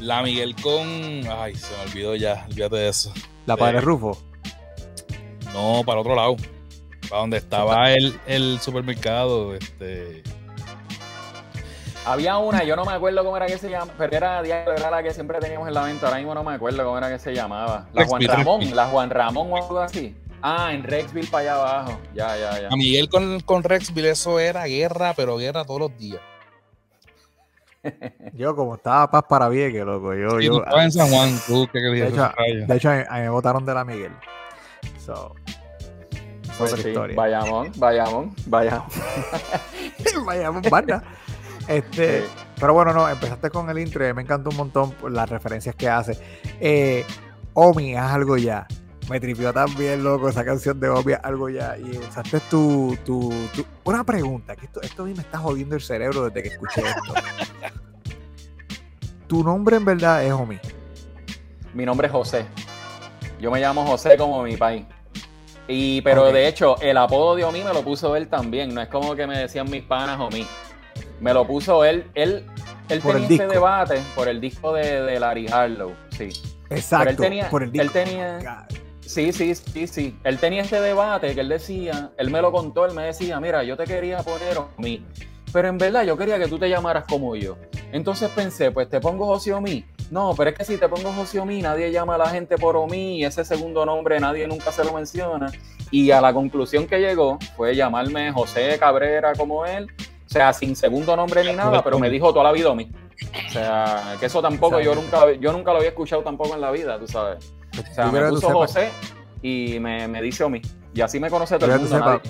la Miguel con, ay, se me olvidó ya, olvídate de eso. La Padre Sí. Rufo. No, para el otro lado, para donde estaba el, el supermercado, este, Había una, yo no me acuerdo cómo era que se llama, pero era, era la que siempre teníamos en la venta, ahora mismo no me acuerdo cómo era que se llamaba. La Juan Ramón, Rexville. la Juan Ramón o algo así. Ah, en Rexville para allá abajo. Ya, ya, ya. a Miguel con, con Rexville eso era guerra, pero guerra todos los días. Yo, como estaba paz para Vieques, loco. Yo, yo, tú estabas en San Juan, tú, ¿qué de hecho, de hecho, a mí, me votaron de la Miguel. So, es Pues otra sí, historia. Bayamón, Bayamón, Bayamón. Vayamos, banda. Este, pero bueno, no, empezaste con el intro y me encantó un montón por las referencias que hace. Eh, Omi, haz algo ya. Me tripió también, loco, esa canción de Omi, haz algo ya. Y usaste tu, tu, tu- Una pregunta, que esto, esto a mí me está jodiendo el cerebro desde que escuché esto. tu nombre en verdad es Omi. Mi nombre es José. Yo me llamo José como mi país. Y, pero de hecho, el apodo de Omi me lo puso él también. No es como que me decían mis panas Omi. Me lo puso él. Él, él Por el tenía este disco. debate por el disco de, de Larry Harlow. Sí. Exacto. Pero él tenía, por el él disco. tenía, sí, sí, sí, sí. Él tenía este debate que él decía, él me lo contó, él me decía, mira, yo te quería poner Omi, pero en verdad yo quería que tú te llamaras como yo. Entonces pensé, pues te pongo José Omi. No, pero es que si te pongo José Omi, nadie llama a la gente por Omi y ese segundo nombre nadie nunca se lo menciona. Y a la conclusión que llegó fue llamarme José Cabrera como él, o sea, sin segundo nombre ni nada, pero me dijo toda la vida Omi. O sea, que eso tampoco yo nunca, yo nunca lo había escuchado tampoco en la vida, tú sabes. O sea, Yo me puso José y me, me dice Omi. Y así me conoce todo el mundo. Nadie,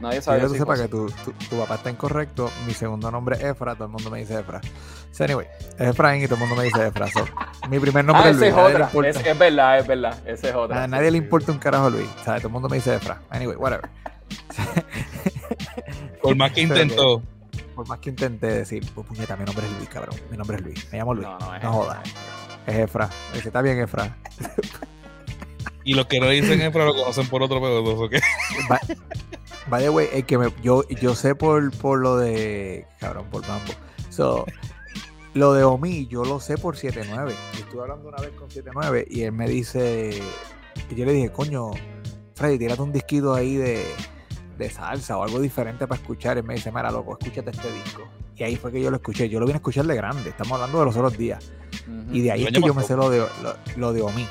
nadie sabe que tú sepas que tu, tu- tu papá está incorrecto. Mi segundo nombre es Efra, todo el mundo me dice Efra. So, anyway, es Efraín y todo el mundo me dice Efra. So, mi primer nombre Ah, es ese Luis. es otra. Es, es verdad, es verdad. Ese es otra. a Sí, nadie le importa un carajo Luis. ¿sabes? Todo el mundo me dice Efra. Anyway, whatever. Por más que- intentó. Por más que intenté decir, pues puñeta, mi nombre es Luis, cabrón. Mi nombre es Luis. Me llamo Luis. No, no, es No jodas. Es Efra. Dice, está bien, Efra. Y los que no dicen Efra lo conocen por otro pedo, ¿o qué? By the way, el que me, yo, yo sé por, por lo de. Cabrón, por Mambo. So, lo de Omi, yo lo sé por 79. Yo Estuve hablando una vez con 79 y él me dice. Y yo le dije, coño, Freddy, tírate un disquito ahí de, de salsa o algo diferente para escuchar. Y me dice, mira, loco, escúchate este disco. Y ahí fue que yo lo escuché. Yo lo vine a escuchar de grande. Estamos hablando de los otros días. Y de ahí es que yo me sé lo de, lo, lo de Omi.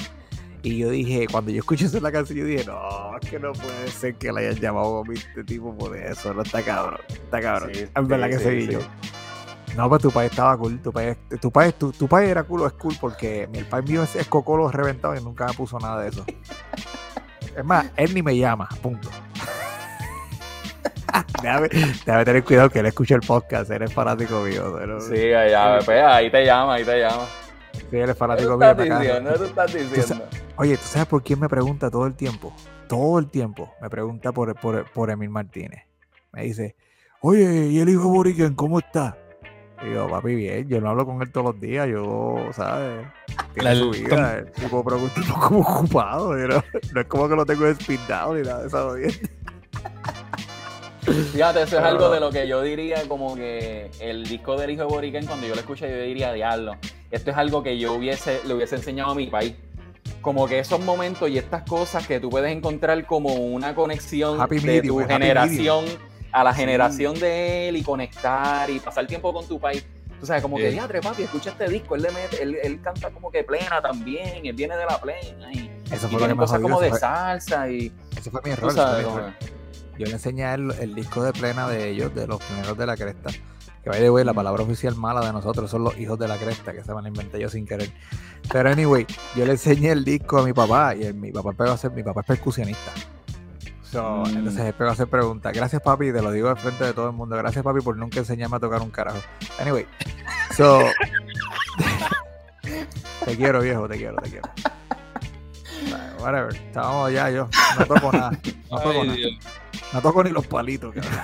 Y yo dije, cuando yo escuché eso en la canción, yo dije, no, es que no puede ser que le hayan llamado Omi este tipo por eso. No está cabrón. Está cabrón. Sí, es verdad sí, que sí, seguí sí. yo. No, pues tu país estaba cool. Tu país, tu país, tu, tu país era cool o es cool porque mi- el país mío es, es cocolo reventado y nunca me puso nada de eso. Es más, él ni me llama, punto. Déjame, déjame tener cuidado que él escucha el podcast, él es fanático mío. pero- Sí, allá, pues, ahí te llama, ahí te llama. sí, él es ¿Qué fanático mío. diciendo? ¿Qué tú estás diciendo? Oye, ¿tú sabes por quién me pregunta todo el tiempo? Todo el tiempo me pregunta por, por, por Emil Martínez. Me dice, oye, ¿y el hijo de Boriken cómo está? Y yo, papi, bien, yo no hablo con él todos los días, yo, ¿sabes? Tiene La- su vida, el tipo, como ocupado, no es como que lo tengo despintado ni nada de esa jodienda. Fíjate, eso es algo de lo que yo diría como que el disco del hijo de Boriken, cuando yo lo escuché, yo diría, diablo, esto es algo que yo hubiese, le hubiese enseñado a mi país. Como que esos momentos y estas cosas que tú puedes encontrar como una conexión Happy de tu generación a la Sí. generación de él y conectar y pasar tiempo con tu país. Tú sabes, como que, Sí. diadre, papi, escucha este disco, él, le mete- él, él canta como que plena también, él viene de la plena y, Eso y fue que tiene cosas como de eso salsa y ese fue mi error. Yo le enseñé el disco de plena de ellos, de los primeros de la cresta. Que vaya, güey, la palabra oficial mala de nosotros son los hijos de la cresta, que se me la inventé yo sin querer. Pero anyway, yo le enseñé el disco a mi papá y el- mi papá pegó a ser, mi papá es percusionista. So, Mm. Entonces él pegó a hacer preguntas. Gracias papi, te lo digo al frente de todo el mundo. Gracias papi por nunca enseñarme a tocar un carajo. Anyway, so te quiero viejo, te quiero, te quiero. Whatever, estábamos ya yo, no toco nada, no toco Ay, nada. Dios. No toco ni los palitos, cabrón.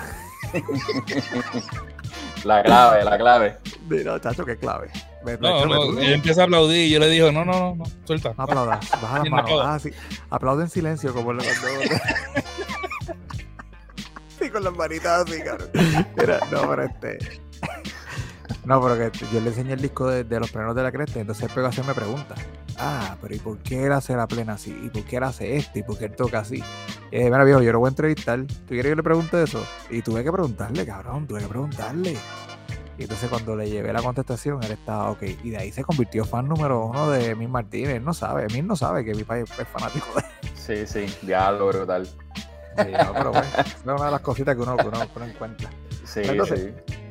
la clave, la clave. Mira, chacho, qué clave. Me- No, no, él empieza a aplaudir y yo le digo, no, no, no, no, suelta. no aplaudas, baja las manos, aplaudas. baja así. Aplaude en silencio, como el cuando... Sí, con las manitas así, cabrón. Mira, no, pero este... No, pero que yo le enseñé el disco de, de los primeros de la cresta, entonces él pegó a hacerme preguntas. Ah, pero ¿y por qué él hace la plena así? ¿Y por qué él hace esto? ¿Y por qué él toca así? Y dije, mira, viejo, yo lo voy a entrevistar. ¿Tú quieres que yo le pregunte eso? Y tuve que preguntarle, cabrón, tuve que preguntarle. Y entonces cuando le llevé la contestación, él estaba ok. Y de ahí se convirtió fan número uno de Emil Martínez. Él no sabe, Emil no sabe que mi país es fanático de Sí, sí, diablo brutal. Sí, no, pero bueno, es una de las cositas que uno, que uno, que uno encuentra. Sí, Entonces, sí.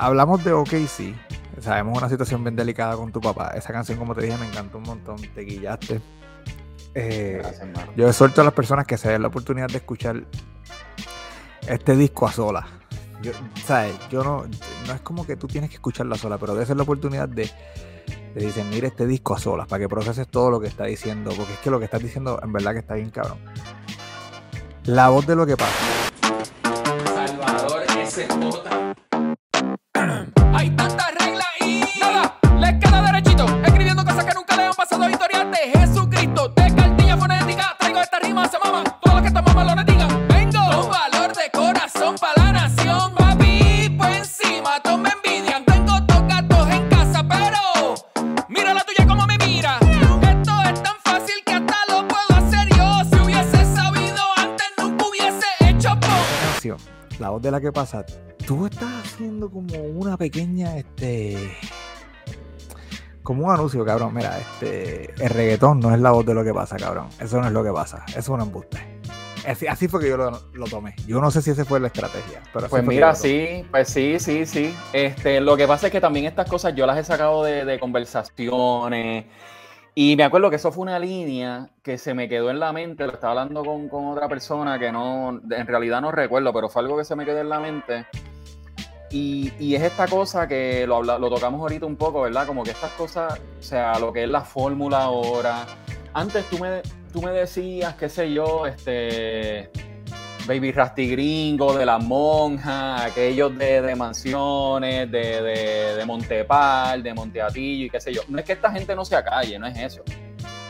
Hablamos de OKC. Sabemos una situación bien delicada con tu papá. Esa canción, como te dije, me encantó un montón. Te guillaste. Eh, Gracias, yo exhorto a las personas que se den la oportunidad de escuchar este disco a solas. Yo, ¿sabes? Yo no, no es como que tú tienes que escucharlo a solas, pero debe ser la oportunidad de, de discernir este disco a solas para que proceses todo lo que está diciendo, porque es que lo que estás diciendo en verdad que está bien cabrón. La voz de lo que pasa. Salvador SJ. Hay tantas reglas y nada, les queda derechito. Escribiendo cosas que nunca le han pasado a historias de Jesucristo. De cartilla fonética, traigo esta rima, se mama. Todo lo que esta mamá lo diga. Vengo con valor de corazón para la nación. Papi, pues encima, todos me envidian. Tengo dos gatos en casa, pero mira la tuya como me mira. Esto es tan fácil que hasta lo puedo hacer yo. Si hubiese sabido antes, nunca hubiese hecho canción, la voz de la que pasa, tú estás haciendo como una pequeña, este, como un anuncio, cabrón. Mira, este, el reggaetón no es la voz de lo que pasa, cabrón. Eso no es lo que pasa. Eso es un embuste. Así, así fue que yo lo, lo tomé. Yo no sé si esa fue la estrategia. Pero Pues mira, sí, pues sí, sí, sí. Este, lo que pasa es que también estas cosas yo las he sacado de, de conversaciones. Y me acuerdo que eso fue una línea que se me quedó en la mente. Lo estaba hablando con, con otra persona que no, en realidad no recuerdo, pero fue algo que se me quedó en la mente. Y, es esta cosa que lo, tocamos ahorita un poco, ¿verdad? Como que estas cosas, o sea, lo que es la fórmula ahora. Antes tú me, tú me decías, qué sé yo, este. Baby Rasty Gringo, de las monjas, aquellos de, de mansiones, de, de, de Montepal, de Monteatillo y qué sé yo. No es que esta gente no se acalle, no es eso.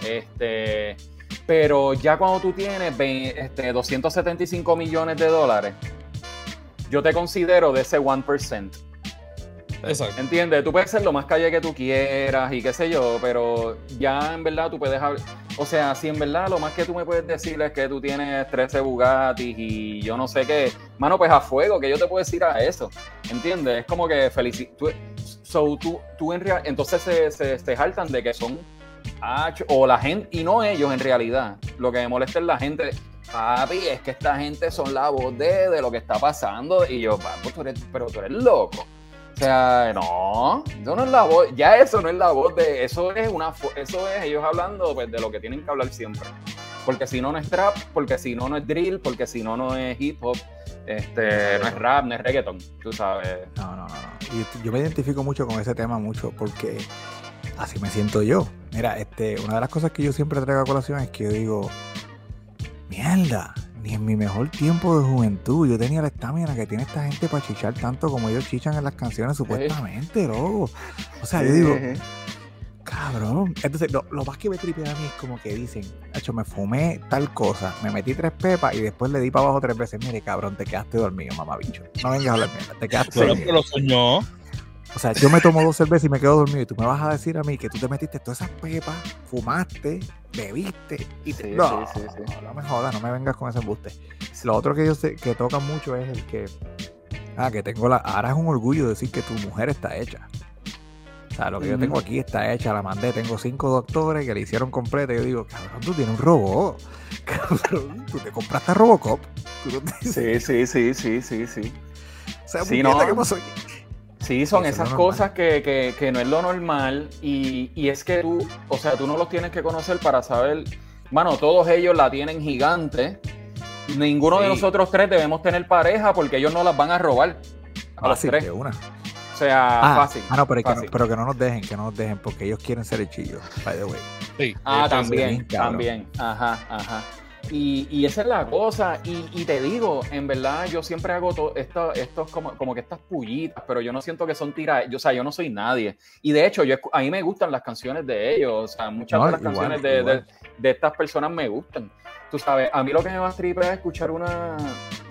Este, Pero ya cuando tú tienes ve- este, 275 millones de dólares, yo te considero de ese 1%. Exacto. ¿Entiendes? Tú puedes ser lo más calle que tú quieras y qué sé yo, pero ya en verdad tú puedes hablar. O sea, si en verdad lo más que tú me puedes decir es que tú tienes 13 Bugattis y yo no sé qué, mano, pues a fuego, que yo te puedo decir a eso. ¿Entiendes? Es como que felici tú, so, tú, tú en real, entonces se, se, se jaltan de que son ch- o la gente, y no ellos en realidad. Lo que me molesta es la gente. Papi, es que esta gente son la voz de, de lo que está pasando. Y yo, papi, tú pero tú eres loco. O sea, no, eso no es la voz, ya eso no es la voz de, eso es una, eso es ellos hablando pues, de lo que tienen que hablar siempre. Porque si no, no es trap, porque si no, no es drill, porque si no, no es hip hop, este, no es rap, no es reggaeton, tú sabes. No, no, no, no. Y yo me identifico mucho con ese tema mucho porque así me siento yo. Mira, este, una de las cosas que yo siempre traigo a colación es que yo digo, mierda, ni en mi mejor tiempo de juventud yo tenía la estamina que tiene esta gente para chichar tanto como ellos chichan en las canciones supuestamente, loco. O sea, yo digo, cabrón. Entonces, lo, lo más que me tripea a mí es como que dicen, hecho, me fumé tal cosa, me metí tres pepas y después le di para abajo tres veces. Mire, cabrón, te quedaste dormido, mamá bicho. No vengas a hablar mierda, te quedaste dormido. pero lo soñó. O sea, yo me tomo dos cervezas y me quedo dormido y tú me vas a decir a mí que tú te metiste todas esas pepas, fumaste, bebiste y te... Sí, no, sí, sí, no, no me jodas, no me vengas con ese embuste. Lo otro que yo sé que toca mucho es el que... Ah, que tengo la... Ahora es un orgullo decir que tu mujer está hecha. O sea, lo que yo tengo aquí está hecha, la mandé. Tengo cinco doctores que le hicieron completa. Y yo digo, cabrón, tú tienes un robot. Cabrón, tú te compraste a Robocop. Tú no te- Sí, sí, sí, sí, sí, sí. O sea, Sí, no. ¿qué pasó aquí? Sí, son Eso esas cosas que, que- que no es lo normal y, y es que tú, o sea, tú no los tienes que conocer para saber, mano, todos ellos la tienen gigante. Ninguno de nosotros tres debemos tener pareja porque ellos no las van a robar. A los tres. de una. O sea, Ah, fácil. ah, no, pero, que no, pero que no nos dejen, que no nos dejen, porque ellos quieren ser el chillo, by the way. Sí, Ah, también, también. Ajá, ajá. Y, y esa es la cosa. Y, y te digo, en verdad, yo siempre hago todo esto, estos como, como que estas pullitas, pero yo no siento que son tiras. Yo, o sea, yo no soy nadie. Y de hecho, yo, a mí me gustan las canciones de ellos. O sea, muchas No, de las igual, canciones de, de- igual. de estas personas me gustan. Tú sabes, a mí lo que me va a tripar es escuchar una,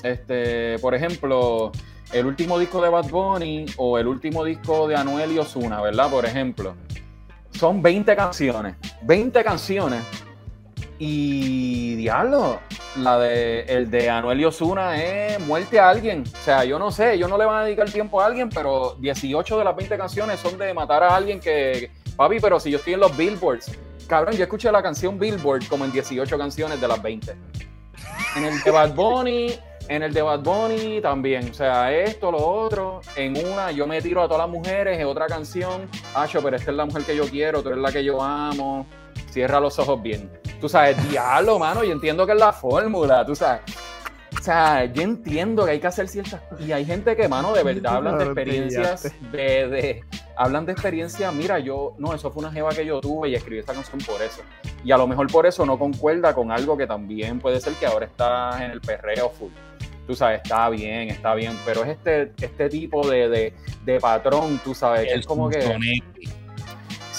este, por ejemplo, el último disco de Bad Bunny o el último disco de Anuel y Ozuna, ¿verdad? Por ejemplo. Son 20 canciones. 20 canciones. Y diablo, la de el de Anuel y Ozuna es muerte a alguien. O sea, yo no sé, yo no le van a dedicar tiempo a alguien, pero 18 de las 20 canciones son de matar a alguien que. Papi, pero si yo estoy en los billboards. Cabrón, yo escuché la canción Billboard como en 18 canciones de las 20. En el de Bad Bunny, en el de Bad Bunny también. O sea, esto, lo otro. En una, yo me tiro a todas las mujeres. En otra canción, Acho, pero esta es la mujer que yo quiero, tú eres la que yo amo. Cierra los ojos bien. Tú sabes, diablo, mano. Yo entiendo que es la fórmula, tú sabes. O sea, yo entiendo que hay que hacer ciertas y hay gente que, mano, de verdad hablan de experiencias de, de- hablan de experiencias, mira, yo, no, eso fue una jeva que yo tuve y escribí esta canción por eso. Y a lo mejor por eso no concuerda con algo que también puede ser que ahora está en el perreo full. Tú sabes, está bien, está bien, pero es este, este tipo de, de, de patrón, tú sabes, que El es como que...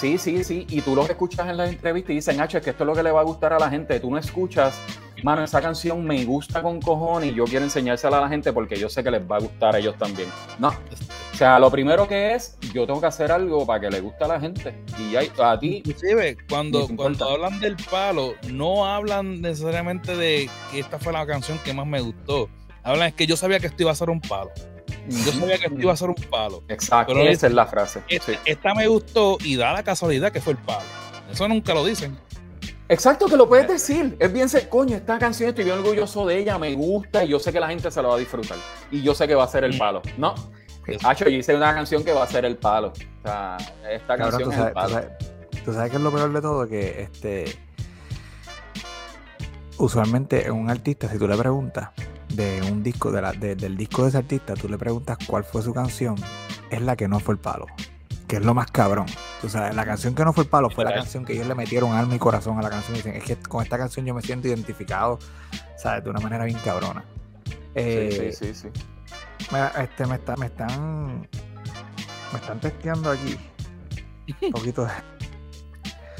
Sí, sí, sí. Y tú los escuchas en las entrevistas y dicen, H, es que esto es lo que le va a gustar a la gente. Tú no escuchas, mano, esa canción me gusta con cojones y yo quiero enseñársela a la gente porque yo sé que les va a gustar a ellos también. No. O sea, lo primero que es, yo tengo que hacer algo para que le guste a la gente. Y hay- a ti, Inclusive, cuando, Ni 50. cuando hablan del palo, no hablan necesariamente de que esta fue la canción que más me gustó. Hablan es que yo sabía que esto iba a ser un palo. Yo sabía que esto iba a ser un palo. Exacto, Pero esa es la frase. Esta, Sí. esta me gustó y da la casualidad que fue el palo. Eso nunca lo dicen. Exacto, que lo puedes decir. Es bien ser, coño, esta canción estoy bien orgulloso de ella, me gusta y yo sé que la gente se la va a disfrutar. Y yo sé que va a ser el Mm. palo. No. Hacho, yo hice una canción que va a ser el palo. O sea, esta Cabrón, canción tú es sabes, el tú palo. sabes- tú sabes que es lo peor de todo, que este usualmente en un artista, si tú le preguntas de un disco, de la- de- del disco de ese artista, tú le preguntas cuál fue su canción, es la que no fue el palo. Que es lo más cabrón. Tú sabes, la canción que no fue el palo fue la canción que ellos le metieron alma y corazón a la canción. Y dicen, es que con esta canción yo me siento identificado, ¿sabes? De una manera bien cabrona. Eh, Sí, sí, sí, sí. Mira, este, me, está, me están. Me están testeando aquí. Un poquito de.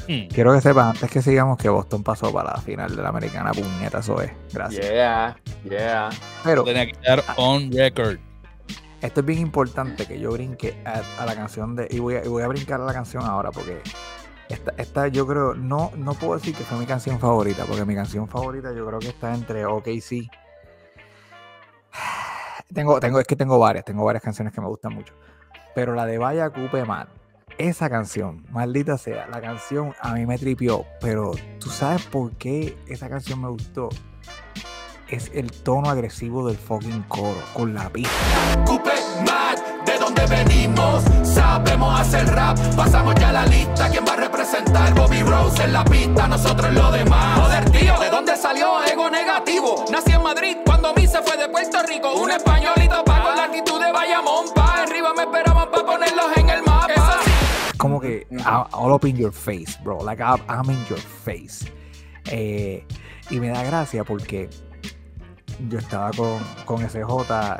Hmm. Quiero que sepas antes que sigamos que Boston pasó para la final de la americana. Puñeta, eso es. Gracias. Yeah, yeah. Pero Tenía que quedar on record. esto es bien importante que yo brinque a, a la canción de. Y voy, a, y voy a brincar a la canción ahora porque. Esta, esta yo creo, no, no puedo decir que fue mi canción favorita, porque mi canción favorita yo creo que está entre OKC. Tengo, tengo, es que tengo varias, tengo varias canciones que me gustan mucho. Pero la de Vaya Cupe Man, esa canción, maldita sea, la canción a mí me tripió, pero ¿tú sabes por qué esa canción me gustó? Es el tono agresivo del fucking coro, con la pista. Cupe Mac, de donde venimos, sabemos hacer rap, pasamos ya la lista, ¿quién va a representar? Bobby Rose en la pista, nosotros en lo demás. Joder, tío, ¿de dónde salió ego negativo? Nací en Madrid cuando mi se fue de Puerto Rico, un españolito pa' con la actitud de Bayamón, pa' arriba me esperaban pa' ponerlos en el mapa. Como que a- all up in your face, bro. Like I'm, I'm in your face. Eh, y me da gracia porque yo estaba con, con SJ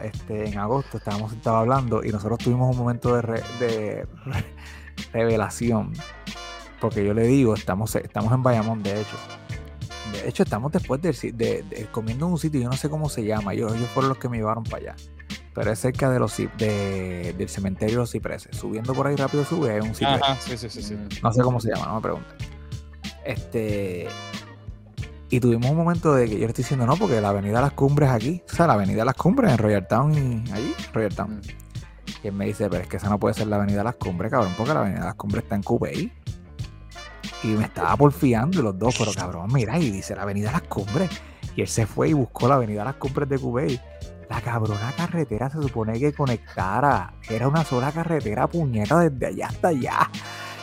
este, en agosto, estábamos sentados hablando y nosotros tuvimos un momento de, re- de re- revelación. Porque yo le digo, estamos, estamos en Bayamón, de hecho. De hecho, estamos después si- de, de- comiendo en un sitio, yo no sé cómo se llama. Ellos, ellos fueron los que me llevaron para allá. Pero es cerca de los, de- del cementerio de los cipreses. Subiendo por ahí rápido sube, hay un ciprés. Ajá, sí, sí, sí. sí. No sé cómo se llama, no me pregunten. Este. Y tuvimos un momento de que yo le estoy diciendo no, porque la avenida Las Cumbres aquí, o sea, la avenida Las Cumbres en Royal Town y allí, Royal Town. Y él me dice, pero es que esa no puede ser la avenida Las Cumbres, cabrón, porque la avenida Las Cumbres está en Cupey. Y me estaba porfiando y los dos, pero cabrón, mira, y dice la avenida Las Cumbres. Y él se fue y buscó la avenida Las Cumbres de Cupey. La cabrona carretera se supone que conectara. Era una sola carretera, puñeta, desde allá hasta allá.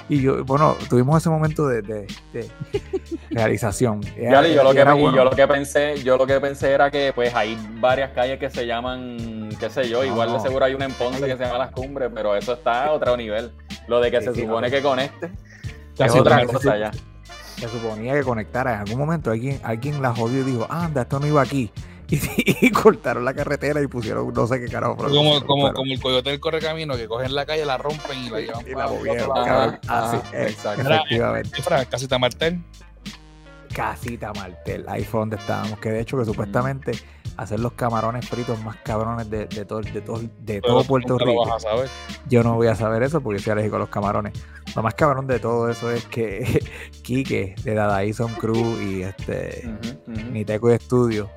Y yo, bueno, tuvimos ese momento de, de- de realización. Y yo lo que, era bueno. yo lo que pensé, yo lo que pensé era que pues hay varias calles que se llaman, qué sé yo, No, igual de seguro hay una en Ponce que se llama Las Cumbres, pero eso está a otro nivel. Lo de que Sí, se sí, supone no. que conecte, es Casi otra cosa ya. se suponía que conectara. En algún momento alguien, alguien la jodió y dijo, anda, esto no iba aquí. Y, cortaron la carretera y pusieron no sé qué carajo. Como, como, como el coyote del correcamino que cogen la calle, la rompen y la llevan y la movieron, cabrón. Así, ajá, eh, exacto. efectivamente. Cifra, Casi Tamartel. Casita Martel, ahí fue donde estábamos. Que de hecho que supuestamente hacer los camarones fritos más cabrones de, de todo, de todo, de todo Puerto Rico. vas a saber. Yo no voy a saber eso porque soy alérgico a los camarones. Lo más cabrón de todo eso es que Quique de Dadaíson Crew y este Ujú, ujú. Niteco Estudio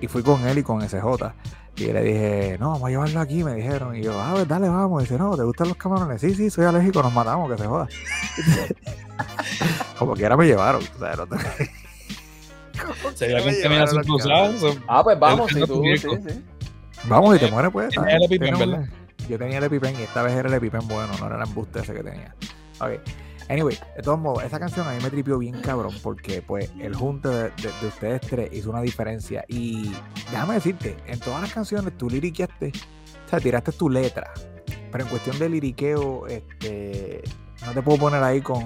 y fui con él y con SJ y le dije, no, vamos a llevarlo aquí, me dijeron. Y yo, ah, pues dale, vamos. Y dice, no, ¿te gustan los camarones? Sí, sí, soy alérgico, nos matamos, que se joda. Como quiera me llevaron. O sea, no te- Sería son- Ah, pues vamos, si tú, sí, sí. Vamos y te mueres, pues. Tenía el EpiPen, ¿verdad? Yo tenía el EpiPen y esta vez era el EpiPen bueno, no era el embuste ese que tenía. Ok. Anyway, de todos modos, esa canción a mí me tripió bien cabrón porque pues el junte de, de- de ustedes tres hizo una diferencia y déjame decirte, en todas las canciones tú liriqueaste, o sea, tiraste tu letra, pero en cuestión de liriqueo, este, no te puedo poner ahí con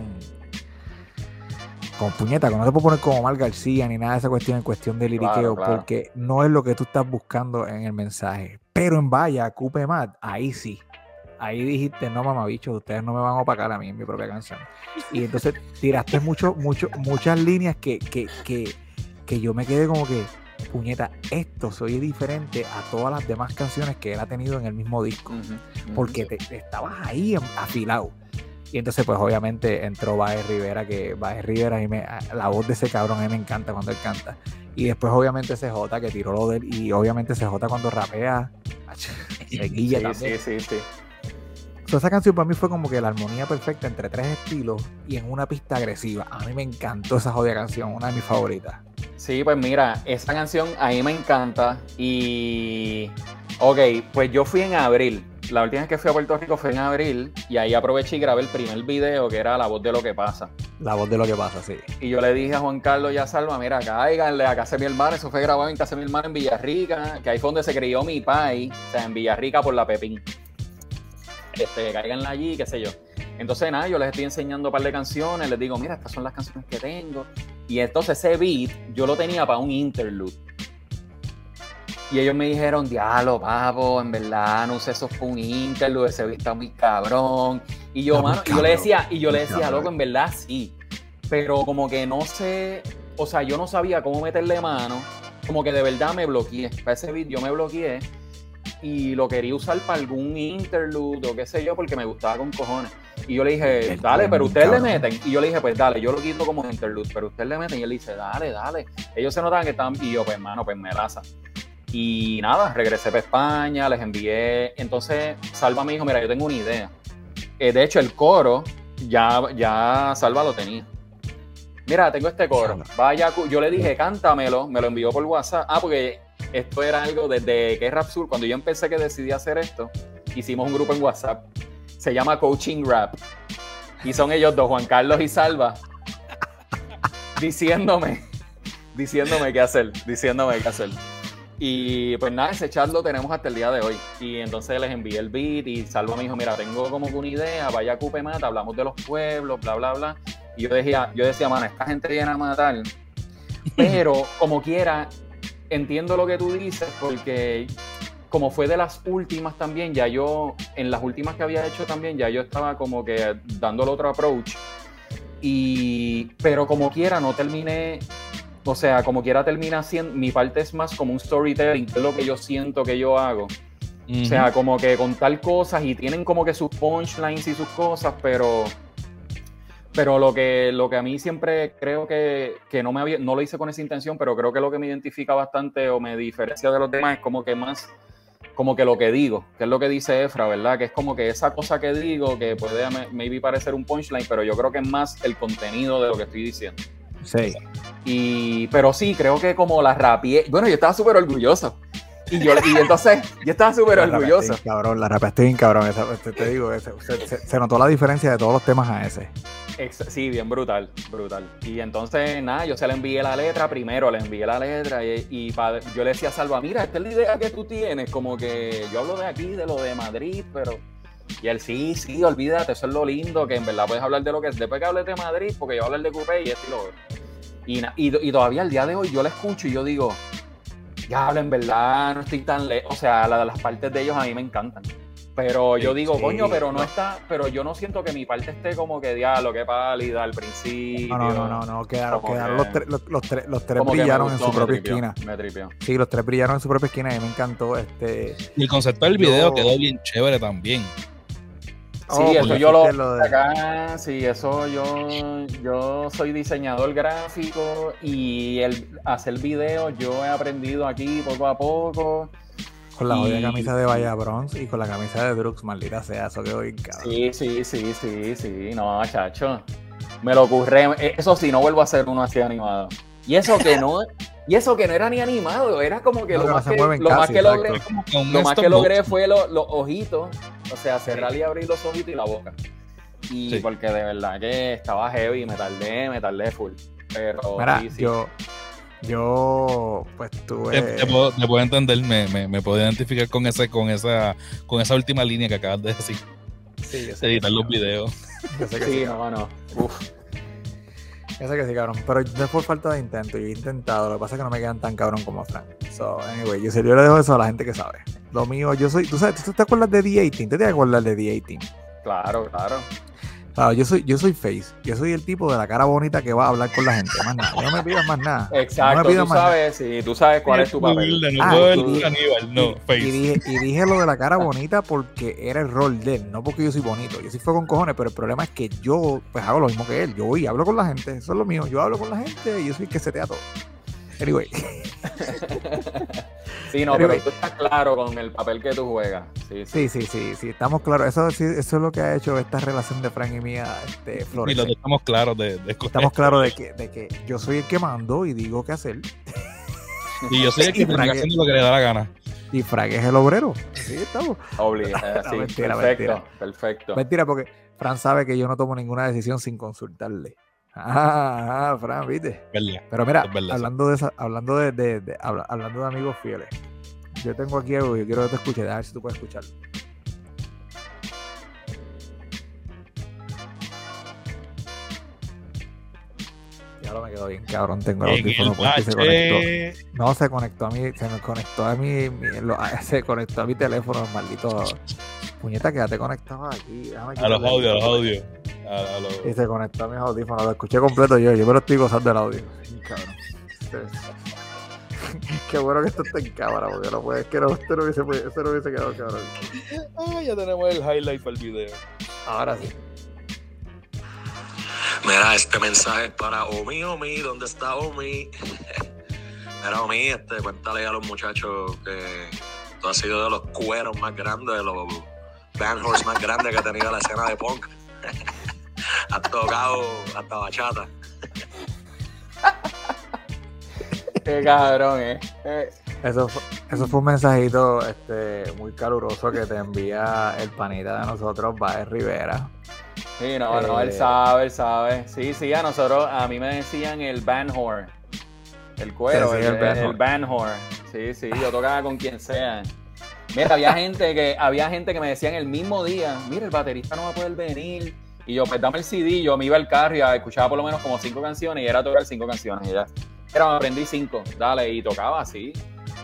con puñeta, no te puedo poner como Omar García ni nada de esa cuestión en cuestión de liriqueo, Claro, claro. porque no es lo que tú estás buscando en el mensaje. Pero en Vaya, Cupe Mat, ahí sí. Ahí dijiste, no mamabicho, ustedes no me van a opacar a mí en mi propia canción. Y entonces tiraste mucho, mucho, muchas líneas que, que, que, que yo me quedé como que, puñeta, esto soy diferente a todas las demás canciones que él ha tenido en el mismo disco porque te, te estabas ahí afilado. Y entonces, pues obviamente entró Baez Rivera, que Baez Rivera, y me, la voz de ese cabrón a mí me encanta cuando él canta. Y después, obviamente, CJ, que tiró lo de él. Y obviamente, CJ cuando rapea, se guilla Sí, también. sí, sí, sí. So, esa canción para mí fue como que la armonía perfecta entre tres estilos y en una pista agresiva. A mí me encantó esa jodida canción, una de mis favoritas. Sí, pues mira, esa canción a mí me encanta y... Ok, pues yo fui en abril. La última vez que fui a Puerto Rico fue en abril y ahí aproveché y grabé el primer video que era La voz de lo que pasa. La voz de lo que pasa, sí. Y yo le dije a Juan Carlos y a Salva, mira, cáiganle a Casa de mi hermana, eso fue grabado en Casa de mi hermana en Villarrica, que ahí fue donde se crió mi pai, o sea, en Villarrica por la Pepín. Este, cáiganle allí, qué sé yo. Entonces, nada, yo les estoy enseñando un par de canciones, les digo, mira, estas son las canciones que tengo. Y entonces ese beat yo lo tenía para un interlude. Y ellos me dijeron, diablo, papo, en verdad, no sé, eso fue un interlude, ese beat está muy cabrón. Y yo, mano, y yo le decía, y yo le decía, cabrón. loco, en verdad sí. pero como que no sé, o sea, yo no sabía cómo meterle mano, como que de verdad me bloqueé. Para ese video yo me bloqueé y lo quería usar para algún interlude o qué sé yo, porque me gustaba con cojones. Y yo le dije, dale, pero ustedes le meten. Y yo le dije, pues dale, yo lo quito como interlude, pero ustedes le meten. Y él dice, dale, dale. Ellos se notaban que estaban, y yo, pues hermano, pues me laza. Y nada, regresé para España, les envié. Entonces, Salva me dijo, mira, yo tengo una idea. Eh, de hecho, el coro, ya, ya Salva lo tenía. Mira, tengo este coro. Vaya, yo le dije, cántamelo, me lo envió por WhatsApp. Ah, porque esto era algo desde que es Rap Sur. Cuando yo empecé que decidí hacer esto, hicimos un grupo en WhatsApp. Se llama Coaching Rap. Y son ellos dos, Juan Carlos y Salva, diciéndome, diciéndome qué hacer, diciéndome qué hacer. Y pues nada, ese chat lo tenemos hasta el día de hoy. Y entonces les envié el beat y Salva me dijo, mira, tengo como que una idea, vaya a Cupe Mata, hablamos de los pueblos, bla, bla, bla. Y yo decía, yo decía, mano, esta gente viene a matar. Pero como quiera, entiendo lo que tú dices porque como fue de las últimas también, ya yo, en las últimas que había hecho también, ya yo estaba como que dándole otro approach. Y, pero como quiera, no terminé, o sea, como quiera termina siendo, mi parte es más como un storytelling, que es lo que yo siento que yo hago. O sea, como que contar cosas y tienen como que sus punchlines y sus cosas, pero pero lo que, lo que a mí siempre creo que, que no, me había, no lo hice con esa intención, pero creo que lo que me identifica bastante o me diferencia de los demás es como que más, como que lo que digo, que es lo que dice Efra, ¿verdad? Que es como que esa cosa que digo, que puede ma- maybe parecer un punchline, pero yo creo que es más el contenido de lo que estoy diciendo. Sí. Y, pero sí, creo que como la rapié, bueno, yo estaba súper orgulloso. Y, yo, y entonces, yo estaba súper orgulloso. Cabrón, la rapeaste bien cabrón. esa- te, te digo, ese- se, se- se notó la diferencia de todos los temas a ese. Ex- Sí, bien brutal, brutal. Y entonces, nada, yo se le envié la letra primero, le envié la letra y, y pa- yo le decía a Salva, mira, esta es la idea que tú tienes, como que yo hablo de aquí, de lo de Madrid, pero... Y él, sí, sí, olvídate, eso es lo lindo, que en verdad puedes hablar de lo que es. Después que hables de Madrid, porque yo voy a hablar de Coupé y esto y lo otro. Y, y, y todavía al día de hoy yo la escucho y yo digo, ya en verdad no estoy tan lejos. O sea, la- las partes de ellos a mí me encantan. Pero yo digo, sí, coño, pero no, no. está, pero yo no siento que mi parte esté como que diablo, que pálida al principio. No, no, no, no, no, quedaron, quedaron que- los, tres- los, los tres, los tres brillaron en su propia tripió, esquina. Me tripió. Sí, los tres brillaron en su propia esquina y a mí me encantó. Este, Y el concepto del video Yo- quedó bien chévere también. Sí, Oh, eso yo lo, lo de- acá, sí, eso yo, yo soy diseñador gráfico y el hacer videos yo he aprendido aquí poco a poco. con la jodida y- camisa de Vaya Bronze y con la camisa de Drux, maldita sea, eso bien cabrón. Sí, sí, sí, sí, sí, no, chacho. Me lo ocurre, eso sí, no vuelvo a hacer uno así animado. Y eso que no, y eso que no era ni animado, era como que No, lo que más que, lo más que logré, lo más que fue lo- los ojitos, o sea, cerrar y abrir los ojitos y la boca. Y Sí. porque de verdad que estaba heavy, me tardé, me tardé full. Pero Mira, sí, sí. yo, yo, pues tuve. Te, te puedo, te puedo entender, me, me, me puedo identificar con ese, con esa, con esa última línea que acabas de decir, Sí, yo sé de que editar los videos. Yo sé que Sí, sí, no, no. Uf. Sé que sí, cabrón. Pero no es por falta de intento. Yo he intentado. Lo que pasa es que no me quedan tan cabrón como Frank. So, anyway, yo, yo le dejo eso a la gente que sabe. Lo mío, yo soy. ¿Tú sabes? ¿Tú te acuerdas de D18? ¿Te te acuerdas de D18? Claro, claro. Claro, yo soy, yo soy face. Yo soy el tipo de la cara bonita que va a hablar con la gente. Más nada. No me pidas más nada. Exacto, no me tú más nada. sabes, sí, tú sabes cuál es tu papel. No Ah, puedo y- Aníbal, no, y, face. y dije, y dije lo de la cara bonita porque era el rol de él, no porque yo soy bonito. Yo sí fue con cojones, pero el problema es que yo pues hago lo mismo que él. Yo voy y hablo con la gente, eso es lo mío. Yo hablo con la gente y yo soy el que setea todo. Anyway, Sí, no, Pero- pero tú estás claro con el papel que tú juegas. Sí, sí. sí, sí, sí, sí, estamos claros. Eso, sí, eso es lo que ha hecho esta relación de Frank y mía este, Y los florecer. dos estamos claros de, de Estamos claros de que, de que yo soy el que mando y digo qué hacer. Y yo soy el que Y Frank- haciendo lo que le da la gana. Y Frank es el obrero. Así estamos. Eh, sí, mentira, perfecto, mentira. perfecto. Mentira, porque Fran sabe que yo no tomo ninguna decisión sin consultarle. Ah, ah, Fran, viste. ¿Verdad? Pero mira, verdad, hablando de esa, hablando de, de- de- habla- hablando de amigos fieles, yo tengo aquí algo yo quiero que te escuches, a ver si tú puedes escucharlo. Ya lo me quedó bien, cabrón. Tengo el audífono puesto y se conectó. No, se conectó a mí, se me conectó a lo- se conectó a mi teléfono, maldito. Puñeta, quédate conectado aquí. déjame A los audios, a los audios. A, a los- Y se conectó a mis audífonos. Lo escuché completo yo. Yo me lo estoy gozando el audio. Cabrón. Qué bueno que esto está en cámara, porque no puede, que no, esto no hubiese, esto no hubiese quedado cabrón. Ah, ya tenemos el highlight para el video. Ahora sí. Mira, este mensaje es para Omi, Omi, ¿dónde está Omi? Mira, Omi, este, cuéntale a los muchachos que tú has sido de los cueros más grandes, de los band horse más grandes que ha tenido la escena de punk. has tocado hasta bachata. Qué cabrón, eh. Eh, Eso fue, eso fue un mensajito este, muy caluroso que te envía el panita de nosotros, Baez Rivera. Sí, no, no, él Eh. sabe, él sabe. Sí, sí, a nosotros, a mí me decían el band whore. El cuero, Sí, sí, el, el band el whore. Sí, sí, yo tocaba con quien sea. Mira, había gente que, había gente que me decían el mismo día, mira, el baterista no va a poder venir. Y yo, pues dame el CD, yo me iba al carro y escuchaba por lo menos como cinco canciones y era tocar cinco canciones y ya. Pero me aprendí cinco, dale, y tocaba así.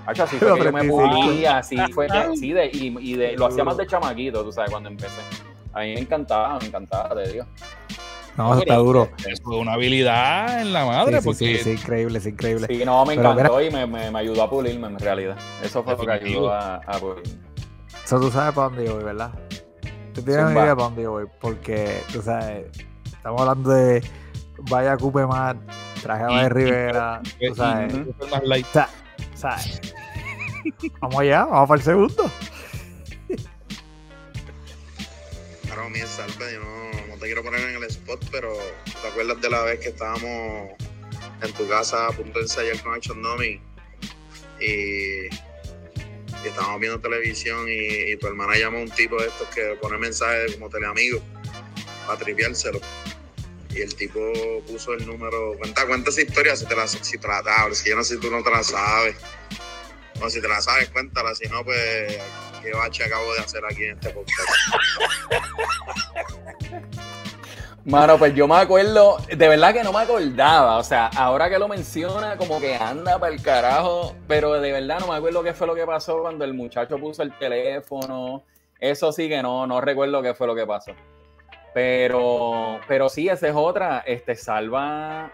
Hacho, así fue que yo me pulía, así fue que, sí, de, y, y de, lo hacía más de chamaquito, tú sabes, cuando empecé. A mí me encantaba, me encantaba, te digo. No, eso está duro. Eso es una habilidad en la madre, Sí, sí, porque sí, sí, increíble, es increíble. Sí, no, me Pero encantó y me, me, me ayudó a pulirme en realidad. Eso fue lo que ayudó a, a pulirme. Eso tú sabes para dónde yo voy, ¿verdad? Tú tienes una idea para dónde yo voy, porque tú sabes, estamos hablando de Vaya Cupe más, traje y- Rivera, tú sabes. y- y- más light. O sea, o sea, vamos allá, vamos para el segundo. Claro, mi salve, yo no, no te quiero poner en el spot, pero ¿te acuerdas de la vez que estábamos en tu casa a punto de ensayar con Action Nomi? Y, y estábamos viendo televisión y, tu hermana llamó a un tipo de estos que pone mensajes como teleamigo para triviárselo. Y el tipo puso el número. Cuenta, cuenta esa historia si te la, si sabes. Si yo no sé si tú no te la sabes. O si te la sabes, cuéntala. Si no, pues, qué bache acabo de hacer aquí en este podcast. Mano, pues yo me acuerdo, de verdad que no me acordaba. O sea, ahora que lo menciona, como que anda para el carajo. Pero de verdad no me acuerdo qué fue lo que pasó cuando el muchacho puso el teléfono. Eso sí que no, no recuerdo qué fue lo que pasó. Pero, pero sí, esa es otra. Este, Salva.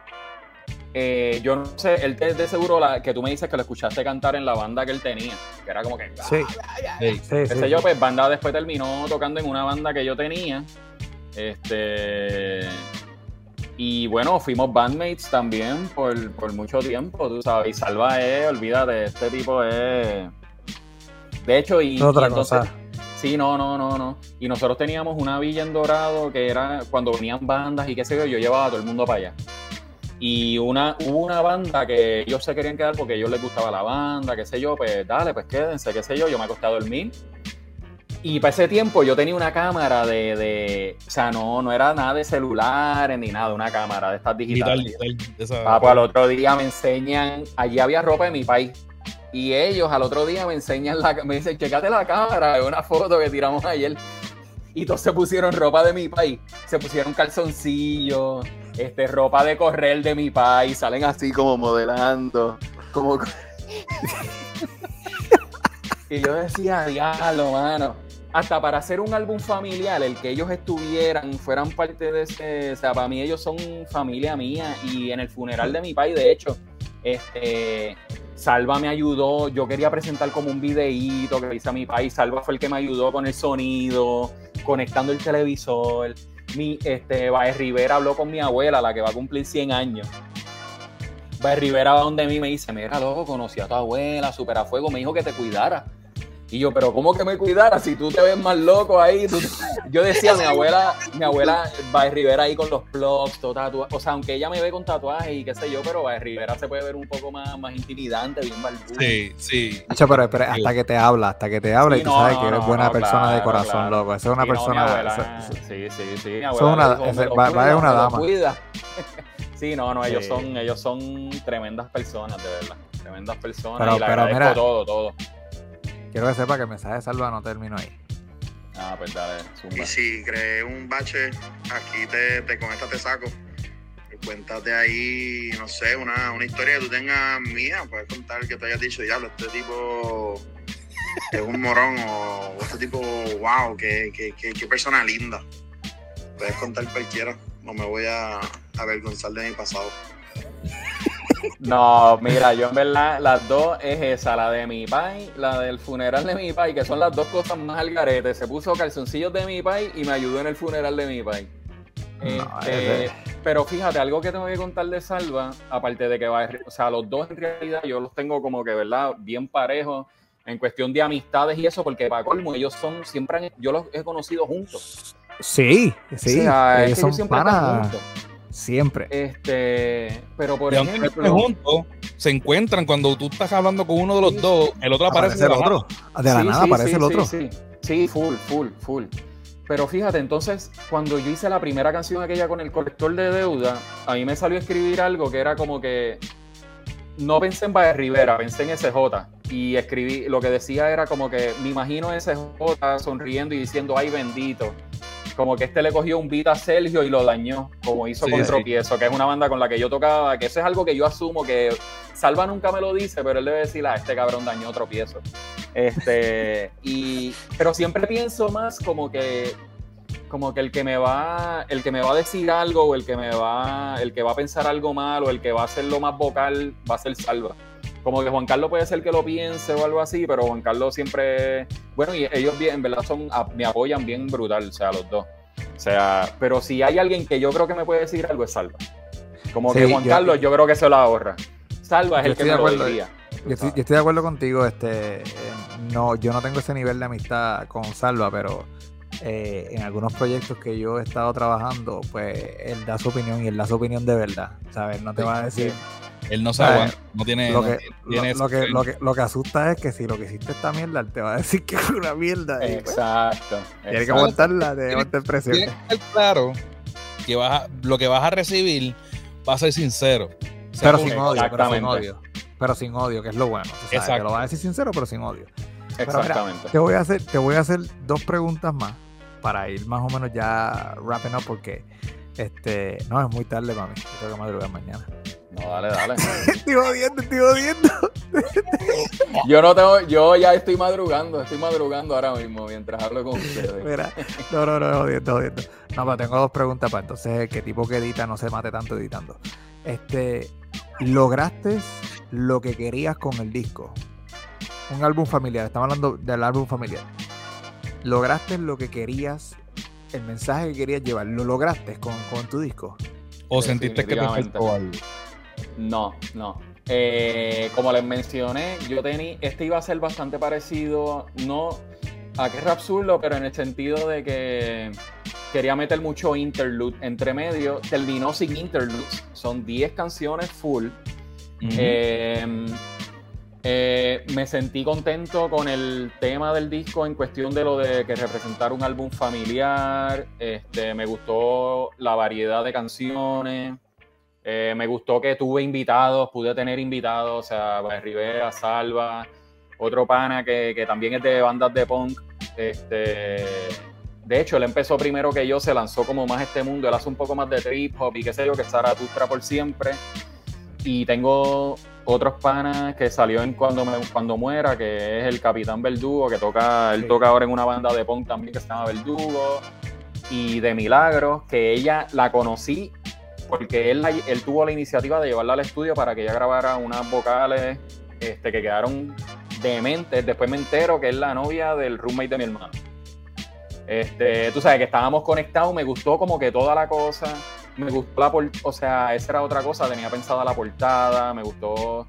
eh, yo no sé, él te- de seguro la, que tú me dices que lo escuchaste cantar en la banda que él tenía. Que era como que. Sí, Sí. sí, sí. sé yo, pues banda después terminó tocando en una banda que yo tenía. Este. Y bueno, fuimos bandmates también por, por mucho tiempo, tú sabes. Y Salva es, olvídate, este tipo es. De hecho, y. Otra y entonces- cosa. Sí, no, no, no, no. Y nosotros teníamos una villa en Dorado que era cuando venían bandas y qué sé yo, yo llevaba a todo el mundo para allá. Y una, hubo una banda que ellos se querían quedar porque a ellos les gustaba la banda, qué sé yo, pues dale, pues quédense, qué sé yo, yo me acosté a dormir. Y para ese tiempo yo tenía una cámara de, de o sea, no, no era nada de celulares ni nada, una cámara de estas Digital, digitales. digital, esa- Ah, pues al otro día me enseñan, allí había ropa de mi país. Y ellos al otro día me enseñan la, me dicen, checate la cámara, es una foto que tiramos ayer. Y todos se pusieron ropa de mi país. Se pusieron calzoncillos, este, ropa de correr de mi país. Salen así como modelando. Como... y yo decía, diablo, mano. Hasta para hacer un álbum familiar, el que ellos estuvieran, fueran parte de ese. O sea, para mí ellos son familia mía. Y en el funeral de mi país, de hecho, este. Salva me ayudó, yo quería presentar como un videíto que hice a mi país, Salva fue el que me ayudó con el sonido, conectando el televisor. Mi, este, Baez Rivera habló con mi abuela, la que va a cumplir 100 años. Baez Rivera va donde mí me dice, mira, loco, conocí a tu abuela, super a fuego, me dijo que te cuidara. Y yo, pero ¿cómo que me cuidara? Si tú te ves más loco ahí. tú- Yo decía, mi abuela, mi abuela, Baez Rivera ahí con los plugs, todo tatuaje. O sea, aunque ella me ve con tatuajes y qué sé yo, pero Baez Rivera se puede ver un poco más, más intimidante, bien barbudo. Sí, sí. Hacho, pero, pero hasta que te habla, hasta que te habla Sí, y tú no, sabes no, que eres no, buena no, persona de corazón, claro. loco. Esa es una Sí, no, mi persona. abuela- eso- sí, sí, sí. Mi abuela una- dijo, ese- "Me lo va- va es una dama". cuida". Sí, no, no, ellos Sí. son, ellos son tremendas personas, de verdad. Tremendas personas. Pero- y le pero agradezco mira- todo, todo. Quiero que sepa que el mensaje de salva no terminó ahí. Ah, pues dale, zumba. Y si crees un bache, aquí te, te con esta te saco. Y cuéntate ahí, no sé, una, una historia que tú tengas mía. Puedes contar que te hayas dicho, diablo, este tipo es un morón o este tipo, wow, qué, qué, qué, qué persona linda. puedes contar cualquiera. No me voy a avergonzar de mi pasado. No, mira, yo en verdad, las dos es esa, la de mi pai, la del funeral de mi pai, que son las dos cosas más al garete. Se puso calzoncillos de mi pai y me ayudó en el funeral de mi pai. No, Este, ese- pero fíjate, algo que tengo que contar de Salva, aparte de que va, o sea, los dos en realidad yo los tengo como que, ¿verdad? Bien parejos en cuestión de amistades y eso, porque para colmo, ellos son, siempre han, yo los he conocido juntos. Sí, sí. o sea, ellos son ellos siempre están juntos. Siempre. Este, pero por Y ejemplo, juntos, se encuentran cuando tú estás hablando con uno de los Sí. dos, el otro aparece Aparece el de la nada. otro. De la Sí, nada sí, aparece sí, el sí, otro. Sí, sí, full, full, full. Pero fíjate, entonces, cuando yo hice la primera canción aquella con el colector de deuda, a mí me salió a escribir algo que era como que no pensé en Baez Rivera, pensé en SJ. Y escribí, lo que decía era como que me imagino a SJ sonriendo y diciendo, ay bendito. Como que este le cogió un beat a Sergio y lo dañó, como hizo Sí, con sí. Tropiezo, que es una banda con la que yo tocaba, que eso es algo que yo asumo que Salva nunca me lo dice, pero él debe decir, ah, este cabrón dañó Tropiezo. Este, y, pero siempre pienso más como que, como que el que me va, el que me va a decir algo, o el que me va, el que va a pensar algo mal, o el que va a hacerlo más vocal, va a ser Salva. Como que Juan Carlos puede ser que lo piense o algo así, pero Juan Carlos siempre, bueno, y ellos bien, en verdad son, a- me apoyan bien brutal, o sea, los dos. O sea, pero si hay alguien que yo creo que me puede decir algo es Salva. Como Sí, que Juan yo- Carlos, yo creo que se lo ahorra. Salva es el que me de lo acuerdo. diría. Yo estoy, yo estoy de acuerdo contigo, este, eh, no, yo no tengo ese nivel de amistad con Salva, pero eh, en algunos proyectos que yo he estado trabajando, pues él da su opinión y él da su opinión de verdad, ¿sabes? No te va a decir Él no aguanta, no tiene. lo no que, tiene lo, que, lo, que, lo que asusta es que si lo que hiciste está mierda, él te va a decir que es una mierda y pues, Exacto. tiene que aguantarla, tiene que aguantar presión. Tienes que estar claro que vas a- lo que vas a recibir va a ser sincero. Pero sin odio, pero sin odio. Pero sin odio, que es lo bueno. tú sabes, Te Exacto. lo va a decir sincero, pero sin odio. Pero mira, Exactamente. Te voy a hacer, te voy a hacer dos preguntas más para ir más o menos ya wrapping up porque este no es muy tarde para mí. Yo tengo que madrugar mañana. No, dale, dale. estoy jodiendo, estoy jodiendo. Yo no tengo, yo ya estoy madrugando, estoy madrugando ahora mismo mientras hablo con ustedes. Mira, no, no, no, jodiendo, jodiendo. No, pero tengo dos preguntas para entonces que tipo que edita no se mate tanto editando. Este, ¿lograste lo que querías con el disco? Un álbum familiar, estamos hablando del álbum familiar. ¿Lograste lo que querías, el mensaje que querías llevar? ¿Lo lograste con, con tu disco? o sentiste que te faltó algo. No, no. Eh, como les mencioné, yo tenía, este iba a ser bastante parecido, no a que rap Zurdo, pero en el sentido de que quería meter mucho interlude entre medio. Terminó sin interludes, son 10 canciones full. Eh, eh, me sentí contento con el tema del disco en cuestión de lo de que representar un álbum familiar. Este, me gustó la variedad de canciones. Eh, me gustó que tuve invitados, pude tener invitados, o sea, Rivera, Salva, otro pana que, que también es de bandas de punk. Este, de hecho, él empezó primero que yo, se lanzó como más este mundo, él hace un poco más de trip hop y qué sé yo, que es Zaratustra por siempre. Y tengo otros panas que salió en Cuando, me- Cuando Muera, que es el Capitán Verdugo, que toca, él toca ahora en una banda de punk también que se llama Verdugo. Y de Milagros, que ella la conocí porque él, tuvo la iniciativa de llevarla al estudio para que ella grabara unas vocales este, que quedaron dementes. Después me entero que es la novia del roommate de mi hermano. Este, tú sabes que estábamos conectados, me gustó como que toda la cosa. Me gustó la por- o sea, esa era otra cosa, tenía pensada la portada, me gustó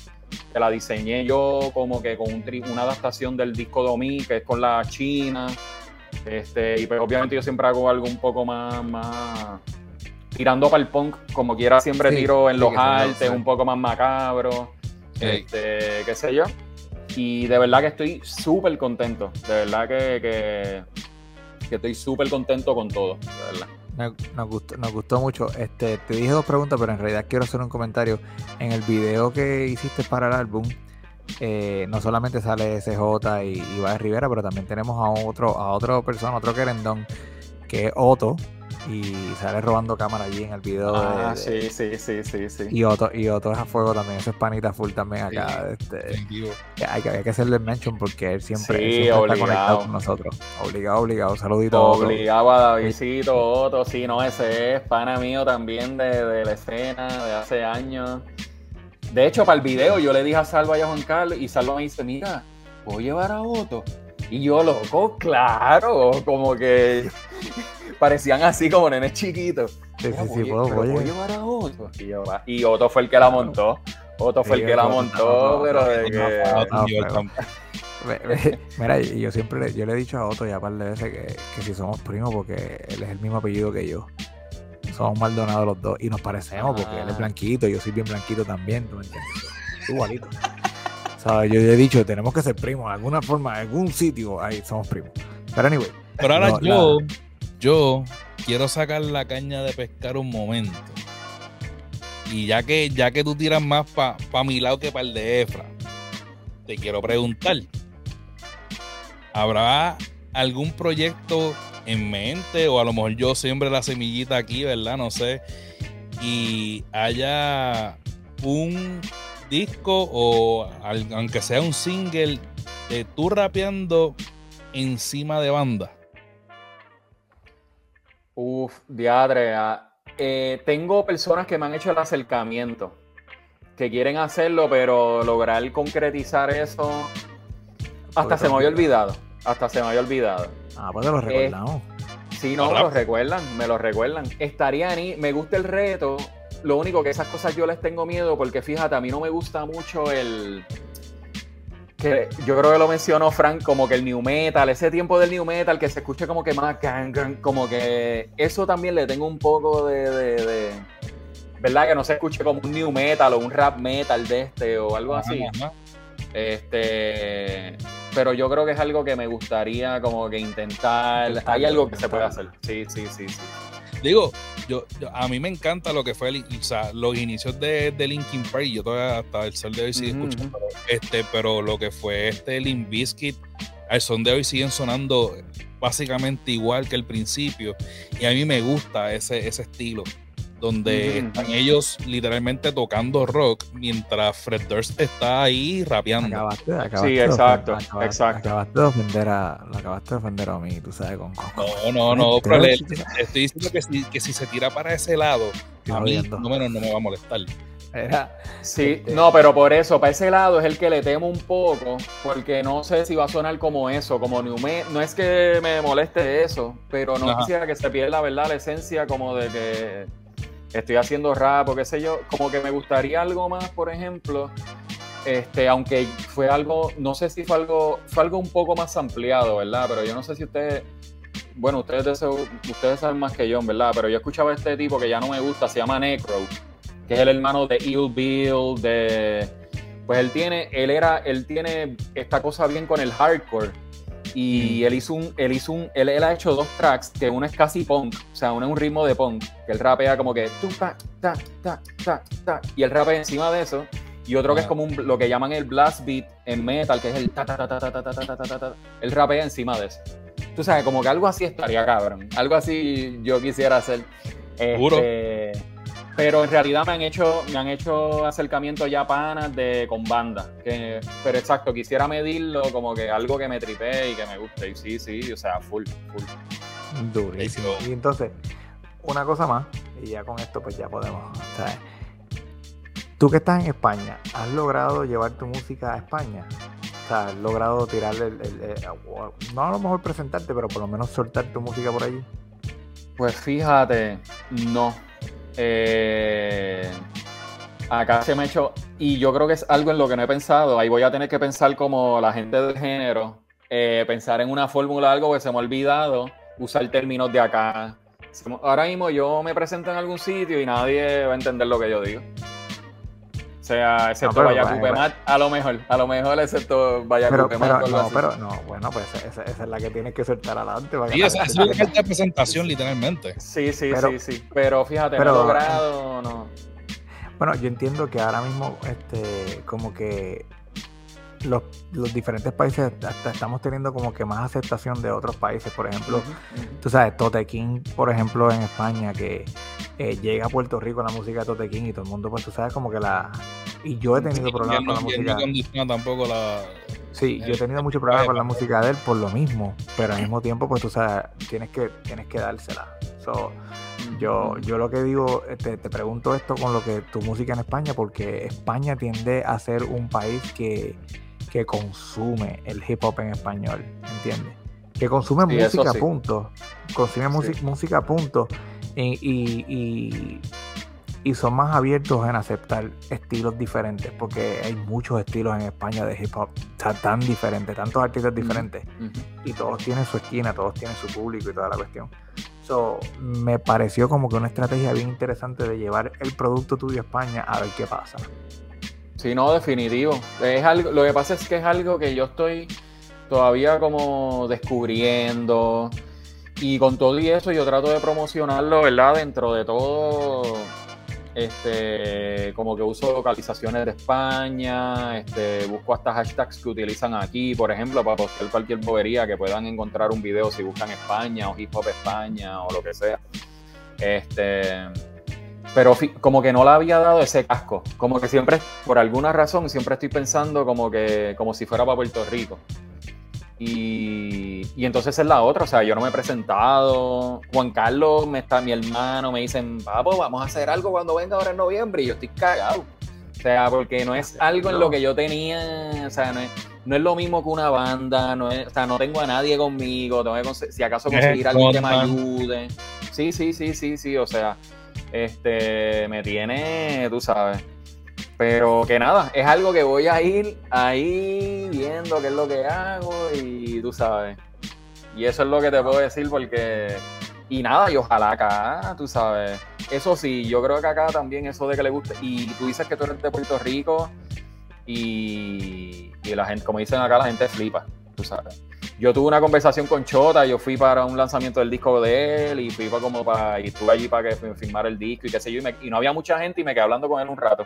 que la diseñé yo como que con un una adaptación del disco Domi, que es con la China. Este, y pues obviamente yo siempre hago algo un poco más, más tirando para el punk, como quiera siempre Sí, tiro en sí, los artes, un poco más macabro, Sí. este, qué sé yo. Y de verdad que estoy súper contento, de verdad que, que, que estoy súper contento con todo, de verdad. Nos, nos gustó, nos gustó mucho. Este, te dije dos preguntas, pero en realidad quiero hacer un comentario. En el video que hiciste para el álbum, eh, no solamente sale SJ y, y Baez Rivera, pero también tenemos a otro, a otra persona, otro querendón, que es Otto, y sale robando cámara allí en el video. Ah, de- de- sí, sí, sí, sí, sí. Y Otto, y Otto es a fuego también, ese es panita full también acá. Sí, este, que hay, que, hay que hacerle mention porque él siempre, Sí, él siempre está conectado con nosotros. Obligado, obligado. Saludito. a. Obligado a Davidcito, Otto, sí, no, ese es pana mío también de, de la escena de hace años. De hecho, para el video yo le dije a Salva y a Juan Carlos y Salva me dice, mira, ¿puedo llevar a Otto? Y yo, loco, claro, como que parecían así como nenes chiquitos. Sí, sí, sí. Y, yo, "Va". Y Otto fue el que la montó. Otto fue Sí, el que la montó, pero de que... Mira, y yo siempre le, yo le he dicho a Otto ya par de veces que, que si somos primos porque él es el mismo apellido que yo. Somos Maldonados los dos y nos parecemos porque él es Ah. blanquito, yo soy bien blanquito también, ¿tú me entiendes? Igualito. ¿Sabes? Yo he dicho, tenemos que ser primos, de alguna forma, en algún sitio, ahí somos primos. Pero anyway, Pero ahora No, yo, yo quiero sacar la caña de pescar un momento. Y ya que, ya que tú tiras más para mi lado que para el de Efra, te quiero preguntar. ¿Habrá algún proyecto en mente? O a lo mejor yo siembre la semillita aquí, ¿verdad? No sé. Y haya un disco o aunque sea un single de tú rapeando encima de banda. Uf, diadre. ah, eh, tengo personas que me han hecho el acercamiento, que quieren hacerlo, pero lograr concretizar eso, hasta se me había olvidado. Hasta se me había olvidado. ah, pues te lo recordamos. Sí, no, me lo recuerdan, me lo recuerdan. Estaría ni, me gusta el reto. Lo único que esas cosas yo les tengo miedo porque fíjate, a mí no me gusta mucho el que yo creo que lo mencionó Frank como que el new metal, ese tiempo del new metal que se escucha como que más gang, gang, como que eso también le tengo un poco de, de- de- verdad que no se escuche como un new metal o un rap metal de este o algo así. Ajá. Este, pero yo creo que es algo que me gustaría como que intentar. Hay algo que se puede hacer. Sí, sí, sí, sí. Digo, yo, yo- a mí me encanta lo que fue el- o sea, los inicios de, de Linkin Park. Yo todavía hasta el sol de hoy sigo escuchando. Este, pero lo que fue este Limp Bizkit, al son de hoy siguen sonando básicamente igual que el principio. Y a mí me gusta ese, ese estilo. Donde están ellos literalmente tocando rock mientras Fred Durst está ahí rapeando. Acabaste, acabaste Sí, de exacto, ofender- acabaste- exacto. Acabaste de ofender a, lo acabaste de ofender a mí, tú sabes, con, con, No, no, no, pero le, estoy diciendo que si, que si se tira para ese lado, Estoy a mí no, menos no me va a molestar. Era- Sí, Este- no, pero por eso, para ese lado es el que le temo un poco, porque no sé si va a sonar como eso, como New Me- No es que me moleste eso, pero no Ajá. quisiera que se pierda, ¿verdad? La esencia como de que estoy haciendo rap o qué sé yo. Como que me gustaría algo más, por ejemplo, este, aunque fue algo, no sé si fue algo, fue algo un poco más ampliado, ¿verdad? Pero yo no sé si ustedes, bueno, ustedes, ustedes saben más que yo, ¿verdad? Pero yo escuchaba a este tipo que ya no me gusta, se llama Necro que es el hermano de Ill Bill, de pues él tiene, él era, él tiene esta cosa bien con el hardcore. Y él hizo un, él hizo un, él, él ha hecho dos tracks, que uno es casi punk, o sea, uno es un ritmo de punk, que él rapea como que ta, ta, ta, ta, ta, y él rapea encima de eso, y otro que es Ah. como un, lo que llaman el blast beat en metal, que es el ta ta ta ta ta ta ta ta ta ta él rapea encima de eso. Tú sabes, como que algo así estaría cabrón, algo así yo quisiera hacer. Este, pero en realidad me han hecho, me han hecho acercamientos ya panas de con banda. Que, pero exacto, quisiera medirlo como que algo que me tripee y que me guste. Y sí, sí, o sea, full, full. Durísimo. Y entonces, una cosa más, y ya con esto pues ya podemos, ¿sabes? Tú que estás en España, ¿has logrado llevar tu música a España? O sea, ¿has logrado tirarle el, el- el- o- no a lo mejor presentarte, pero por lo menos soltar tu música por allí? Pues fíjate, no. Eh, acá se me ha hecho, y yo creo que es algo en lo que no he pensado. Ahí voy a tener que pensar como la gente del género, eh, pensar en una fórmula, algo que se me ha olvidado, usar términos de acá. Ahora mismo yo me presento en algún sitio y nadie va a entender lo que yo digo. O sea, excepto pero, Vaya bueno, Cupemat, a lo mejor, a lo mejor excepto Vaya Pero, pero, no, así. pero, no, bueno, pues esa, es la que tienes que soltar adelante. para Sí, esa es la entienda. carta de presentación, literalmente. Sí, sí, Pero- sí, sí. Pero fíjate, pero- no logrado, no. Bueno, yo entiendo que ahora mismo, este, como que los, los diferentes países hasta estamos teniendo como que más aceptación de otros países. Por ejemplo, tú sabes, Tote King, por ejemplo, en España, que eh, llega a Puerto Rico la música de Tote King y todo el mundo, pues tú sabes, como que la. Y yo he tenido problemas con la música. No tampoco la. Sí, yo he tenido mucho problema con la música de él por lo mismo, pero al mismo tiempo, pues tú sabes, tienes que, tienes que dársela. So, yo, yo lo que digo, te, te, pregunto esto con lo que tu música en España, porque España tiende a ser un país que, que consume el hip hop en español, ¿entiendes? Que consume música, punto. Consume sí. música, punto. Y, y, y, y, son más abiertos en aceptar estilos diferentes, porque hay muchos estilos en España de hip hop tan, tan diferentes, tantos artistas diferentes, uh -huh. y todos tienen su esquina, todos tienen su público y toda la cuestión. So, me pareció como que una estrategia bien interesante de llevar el producto tuyo a España a ver qué pasa. Sí, no, definitivo. Es algo, lo que pasa es que es algo que yo estoy todavía como descubriendo. Y con todo y eso yo trato de promocionarlo, ¿verdad? Dentro de todo, este, como que uso localizaciones de España, este, busco hasta hashtags que utilizan aquí, por ejemplo, para postear cualquier bobería que puedan encontrar un video si buscan España o hip hop España o lo que sea. Este, pero como que no le había dado ese casco, como que siempre, por alguna razón, siempre estoy pensando como que, como si fuera para Puerto Rico. Y, y, entonces es la otra, o sea, yo no me he presentado. Juan Carlos, me está, mi hermano, me dicen, papo, vamos a hacer algo cuando venga ahora en noviembre. Y yo estoy cagado. O sea, porque no es algo en lo que yo tenía, o sea, no es, no es lo mismo que una banda, no es, o sea, no tengo a nadie conmigo, tengo que, si acaso conseguir a alguien que me ayude. Sí, sí, sí, sí, sí, o sea, este, me tiene, tú sabes. Pero que nada, es algo que voy a ir ahí viendo qué es lo que hago y tú sabes. Y eso es lo que te puedo decir porque... Y nada, y ojalá acá, tú sabes. Eso sí, yo creo que acá también eso de que le guste. Y tú dices que tú eres de Puerto Rico y, y la gente, como dicen acá, la gente flipa, tú sabes. Yo tuve una conversación con Chota, yo fui para un lanzamiento del disco de él y fui para como para, y estuve allí para que firmara el disco y qué sé yo, y, me, y no había mucha gente y me quedé hablando con él un rato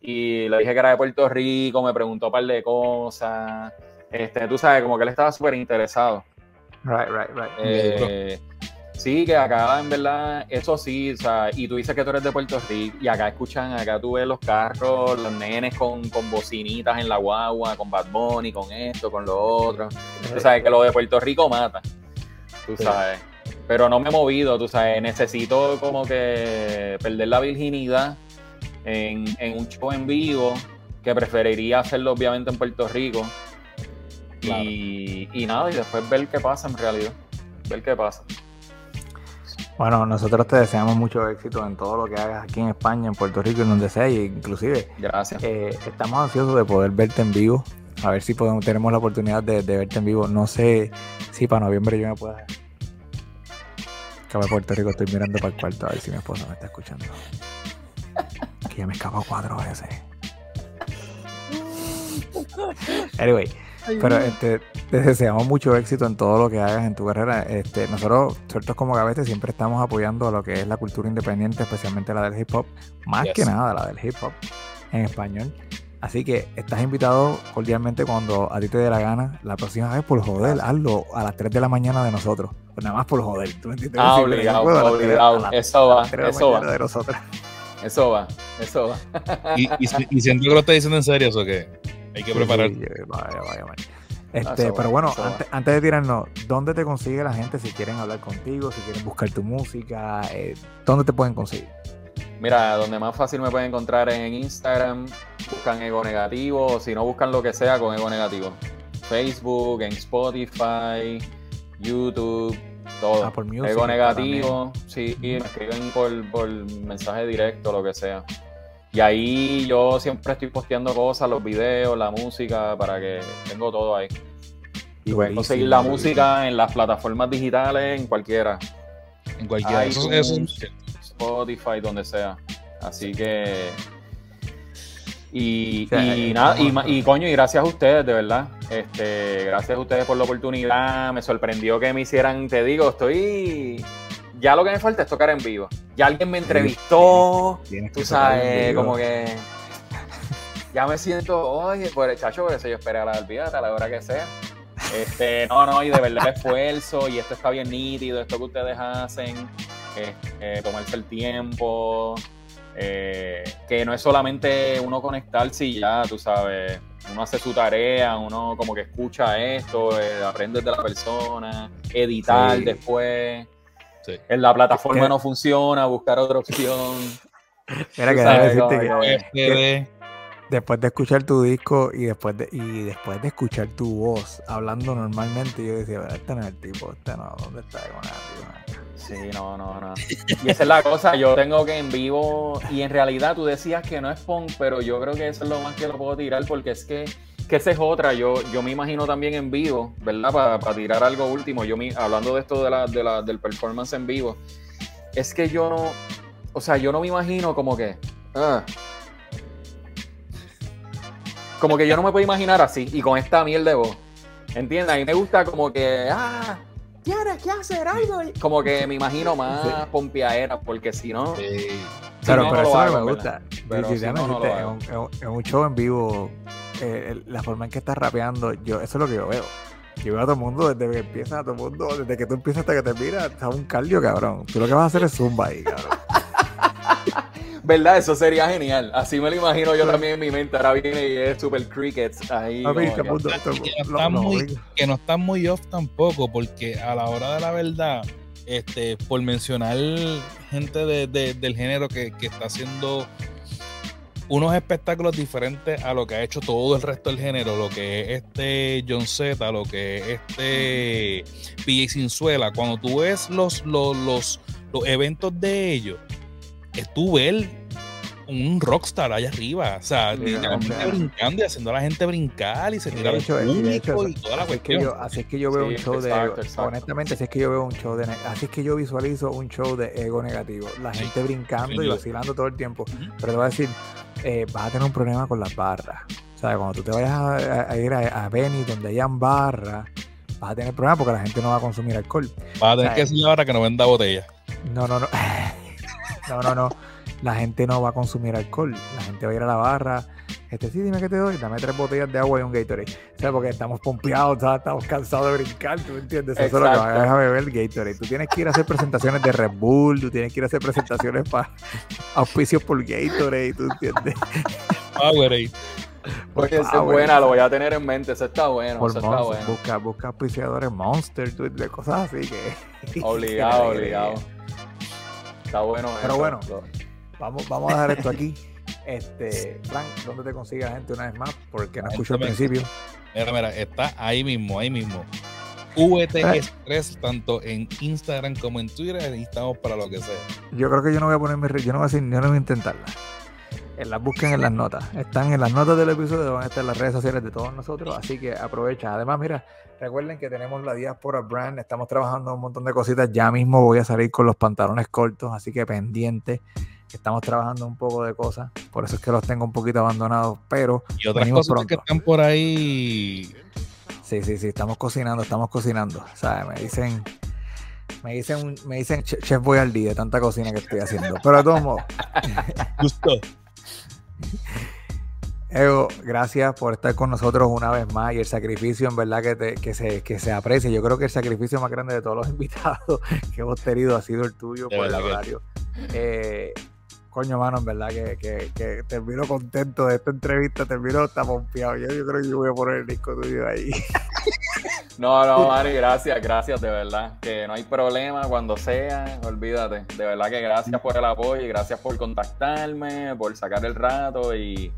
y le dije que era de Puerto Rico, me preguntó un par de cosas. Este, tú sabes, como que él estaba súper interesado. Right, right, right. Eh, sí, que acá en verdad, eso sí, o sea, y tú dices que tú eres de Puerto Rico y acá escuchan, acá tú ves los carros, los nenes con, con bocinitas en la guagua, con Bad Bunny, con esto, con lo otro. Tú sabes que lo de Puerto Rico mata, tú sabes. Pero no me he movido, tú sabes, necesito como que perder la virginidad en, en, un show en vivo, que preferiría hacerlo obviamente en Puerto Rico. Claro. Y, y, nada, y después ver qué pasa en realidad. Ver qué pasa. Bueno, nosotros te deseamos mucho éxito en todo lo que hagas aquí en España, en Puerto Rico, en donde sea, y inclusive Gracias. Eh, estamos ansiosos de poder verte en vivo. A ver si podemos, tenemos la oportunidad de, de verte en vivo. No sé si para noviembre yo me pueda. Acá Puerto Rico estoy mirando para el cuarto a ver si mi esposa me está escuchando que ya me escapó cuatro veces. Anyway, pero este, te deseamos mucho éxito en todo lo que hagas en tu carrera. Este, nosotros, sueltos como Gavete, siempre estamos apoyando a lo que es la cultura independiente, especialmente la del hip hop, más yes. que nada la del hip hop en español. Así que estás invitado cordialmente cuando a ti te dé la gana. La próxima vez, por joder, hazlo a las 3 de la mañana de nosotros. Pues nada más por joder. ¿Tú me entiendes? Ah, obligado, obligado. Eso va, eso va. De nosotros. Eso va, eso va. y, y, y siento que lo está diciendo en serio, eso que hay que preparar. Sí, vaya, vaya, vaya. Este, pero va, bueno, antes, antes, de tirarnos, ¿dónde te consigue la gente si quieren hablar contigo, si quieren buscar tu música? Eh, ¿Dónde te pueden conseguir? Mira, donde más fácil me pueden encontrar es en Instagram, buscan Ego Negativo, o si no buscan lo que sea con Ego Negativo. Facebook, en Spotify, YouTube, todo. Ah, por music, Ego negativo, sí, me escriben por, por mensaje directo, lo que sea. Y ahí yo siempre estoy posteando cosas, los videos, la música, para que tengo todo ahí. Y pueden conseguir la música en las plataformas digitales, en cualquiera. En cualquiera. iTunes, Spotify, donde sea. Así que. Y, y nada, y, y, coño, y gracias a ustedes, de verdad. Este, gracias a ustedes por la oportunidad. Me sorprendió que me hicieran, te digo, estoy. Ya lo que me falta es tocar en vivo. Ya alguien me entrevistó. Tienes tú sabes, como que. ya me siento, oye, por el chacho, por eso yo esperé a la olvídate a la hora que sea. Este, no, no, y de verdad esfuerzo, y esto está bien nítido, esto que ustedes hacen, este, tomarse el tiempo, eh, que no es solamente uno conectarse y ya, tú sabes, uno hace su tarea, uno como que escucha esto, eh, aprende de la persona, editar Sí. después. Sí. En la plataforma no funciona, buscar otra opción. Mira que sabes, decirte que. Después de escuchar tu disco y después de, y después de escuchar tu voz hablando normalmente, yo decía, "Pero este no es el tipo, este no, ¿dónde está? Sí, no, no, no. Y esa es la cosa, yo tengo que en vivo, y en realidad tú decías que no es punk, pero yo creo que eso es lo más que lo puedo tirar, porque es que, que esa es otra, yo, yo me imagino también en vivo, ¿verdad? Para tirar algo último, yo mi- hablando de esto de la, de la- del performance en vivo, es que yo no, o sea, yo no me imagino como que, ah, como que yo no me puedo imaginar así, y con esta miel de voz, ¿entiendes? A mí me gusta como que, ah, tienes que hacer algo. Como que me imagino más pompeadera, porque si no. Sí. si Pero, no, pero no eso lo es lo hago, que me gusta. Pero Sí, si no, en, un, en show en vivo, eh, la forma en que estás rapeando, yo, eso es lo que yo veo. Yo veo a todo el mundo desde que empieza, a todo el mundo, desde que tú empiezas hasta que terminas, está un cardio, cabrón. Tú lo que vas a hacer es zumba ahí, cabrón. ¿Verdad? Eso sería genial. Así me lo imagino yo también en mi mente. Ahora viene y es Super Crickets ahí. Que- no muy- que están muy off tampoco, porque a la hora de la verdad, este, por mencionar gente de- de- del género que, que está haciendo unos espectáculos diferentes a lo que ha hecho todo el resto del género, lo que es este John Z, lo que es este PJ Sinzuela, cuando tú ves los, los, los, los eventos de ellos, es tú ver un rockstar allá arriba, o sea, Sí, literalmente o sea. brincando y haciendo a la gente brincar y se tira hecho, público y toda la así es que cuestión. yo, así es que yo veo Sí, un show exacto, de exacto. honestamente así es que yo veo un show de así es que yo visualizo un show de ego negativo la Sí, gente brincando y vacilando todo el tiempo pero te voy a decir eh, vas a tener un problema con las barras o sea cuando tú te vayas a, ir a, a Benny donde hayan barras vas a tener problemas porque la gente no va a consumir alcohol Vas a tener sea, que decirle ahora que no venda botella. no no no no no no la gente no va a consumir alcohol la gente va a ir a la barra este sí, dime qué te doy, dame tres botellas de agua y un Gatorade. O sea, porque estamos pompeados, ¿sabes? estamos cansados de brincar, ¿tú me entiendes? Eso es lo que vas a beber Gatorade. Tú tienes que ir a hacer presentaciones de Red Bull, tú tienes que ir a hacer presentaciones para auspicios por Gatorade, ¿tú entiendes? Powerade. Por Oye, esa es buena, lo voy a tener en mente. Eso está bueno. Eso está bueno. Busca, busca auspiciadores Monster, tú entiendes? cosas así que... Obligado, que- obligado. Está bueno. Pero eso. bueno. Vamos, vamos a dejar esto aquí. Este, Frank, ¿dónde te consigue la gente una vez más? Porque no escucho al principio. Mira, mira, está ahí mismo, ahí mismo. VT Express, tanto en Instagram como en Twitter, ahí estamos para lo que sea. Yo creo que yo no voy a ponerme, re- yo no voy a decir, yo no voy a intentarla. Eh, Las busquen en las notas. Están en las notas del episodio, van a estar en las redes sociales de todos nosotros, así que aprovecha. Además, mira, recuerden que tenemos la Diaspora Brand, estamos trabajando un montón de cositas. Ya mismo voy a salir con los pantalones cortos, así que pendiente. Estamos trabajando un poco de cosas, por eso es que los tengo un poquito abandonados, pero Y otras Venimos cosas que están por ahí. sí, sí, sí, estamos cocinando, estamos cocinando. Sea, me dicen, me dicen, me dicen che- chef voy al día de tanta cocina que estoy haciendo. Pero de todos modos, Justo. Ego, gracias por estar con nosotros una vez más y el sacrificio en verdad que, te- que, se, que se aprecia. Yo creo que el sacrificio más grande de todos los invitados que hemos tenido ha sido el tuyo De por el horario. Eh, coño, mano, en verdad que, que, que termino contento de esta entrevista, termino hasta pompeado. Yo, yo creo que yo voy a poner el disco tuyo ahí. No, no, Mari, gracias, gracias, de verdad. Que no hay problema cuando sea, olvídate. De verdad que gracias por el apoyo y gracias por contactarme, por sacar el rato y,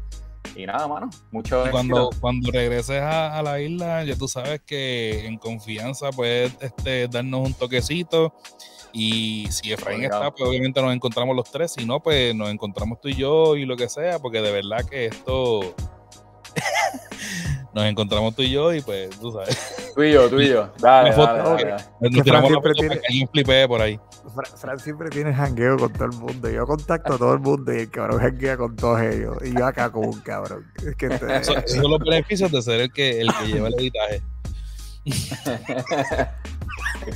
y nada, mano. Mucho cuando, éxito. cuando regreses a, a la isla, ya tú sabes que en confianza puedes este, darnos un toquecito. Y si Efraín está, pues obviamente nos encontramos los tres. Si no, pues nos encontramos tú y yo y lo que sea, porque de verdad que esto. nos encontramos tú y yo y pues tú sabes. Tú y yo, tú y yo. Dale, Una foto, dale, dale, dale. Nos tiramos la foto tiene- para que alguien flipee por ahí. Fran, Fran siempre tiene jangueo con todo el mundo. Yo contacto a todo el mundo y el cabrón janguea con todos ellos. Y yo acá como un cabrón. Es que este- Eso- esos son los beneficios de ser el que, el que lleva el editaje.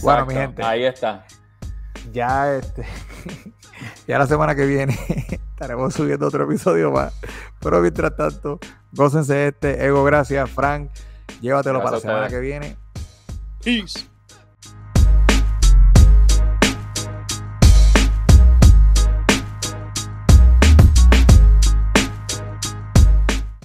Bueno, mi gente. Ahí está. Ya este ya la semana que viene Estaremos subiendo otro episodio más. Pero mientras tanto, gócense este. Ego, gracias. Frank, llévatelo Gracias para la semana que viene. Peace.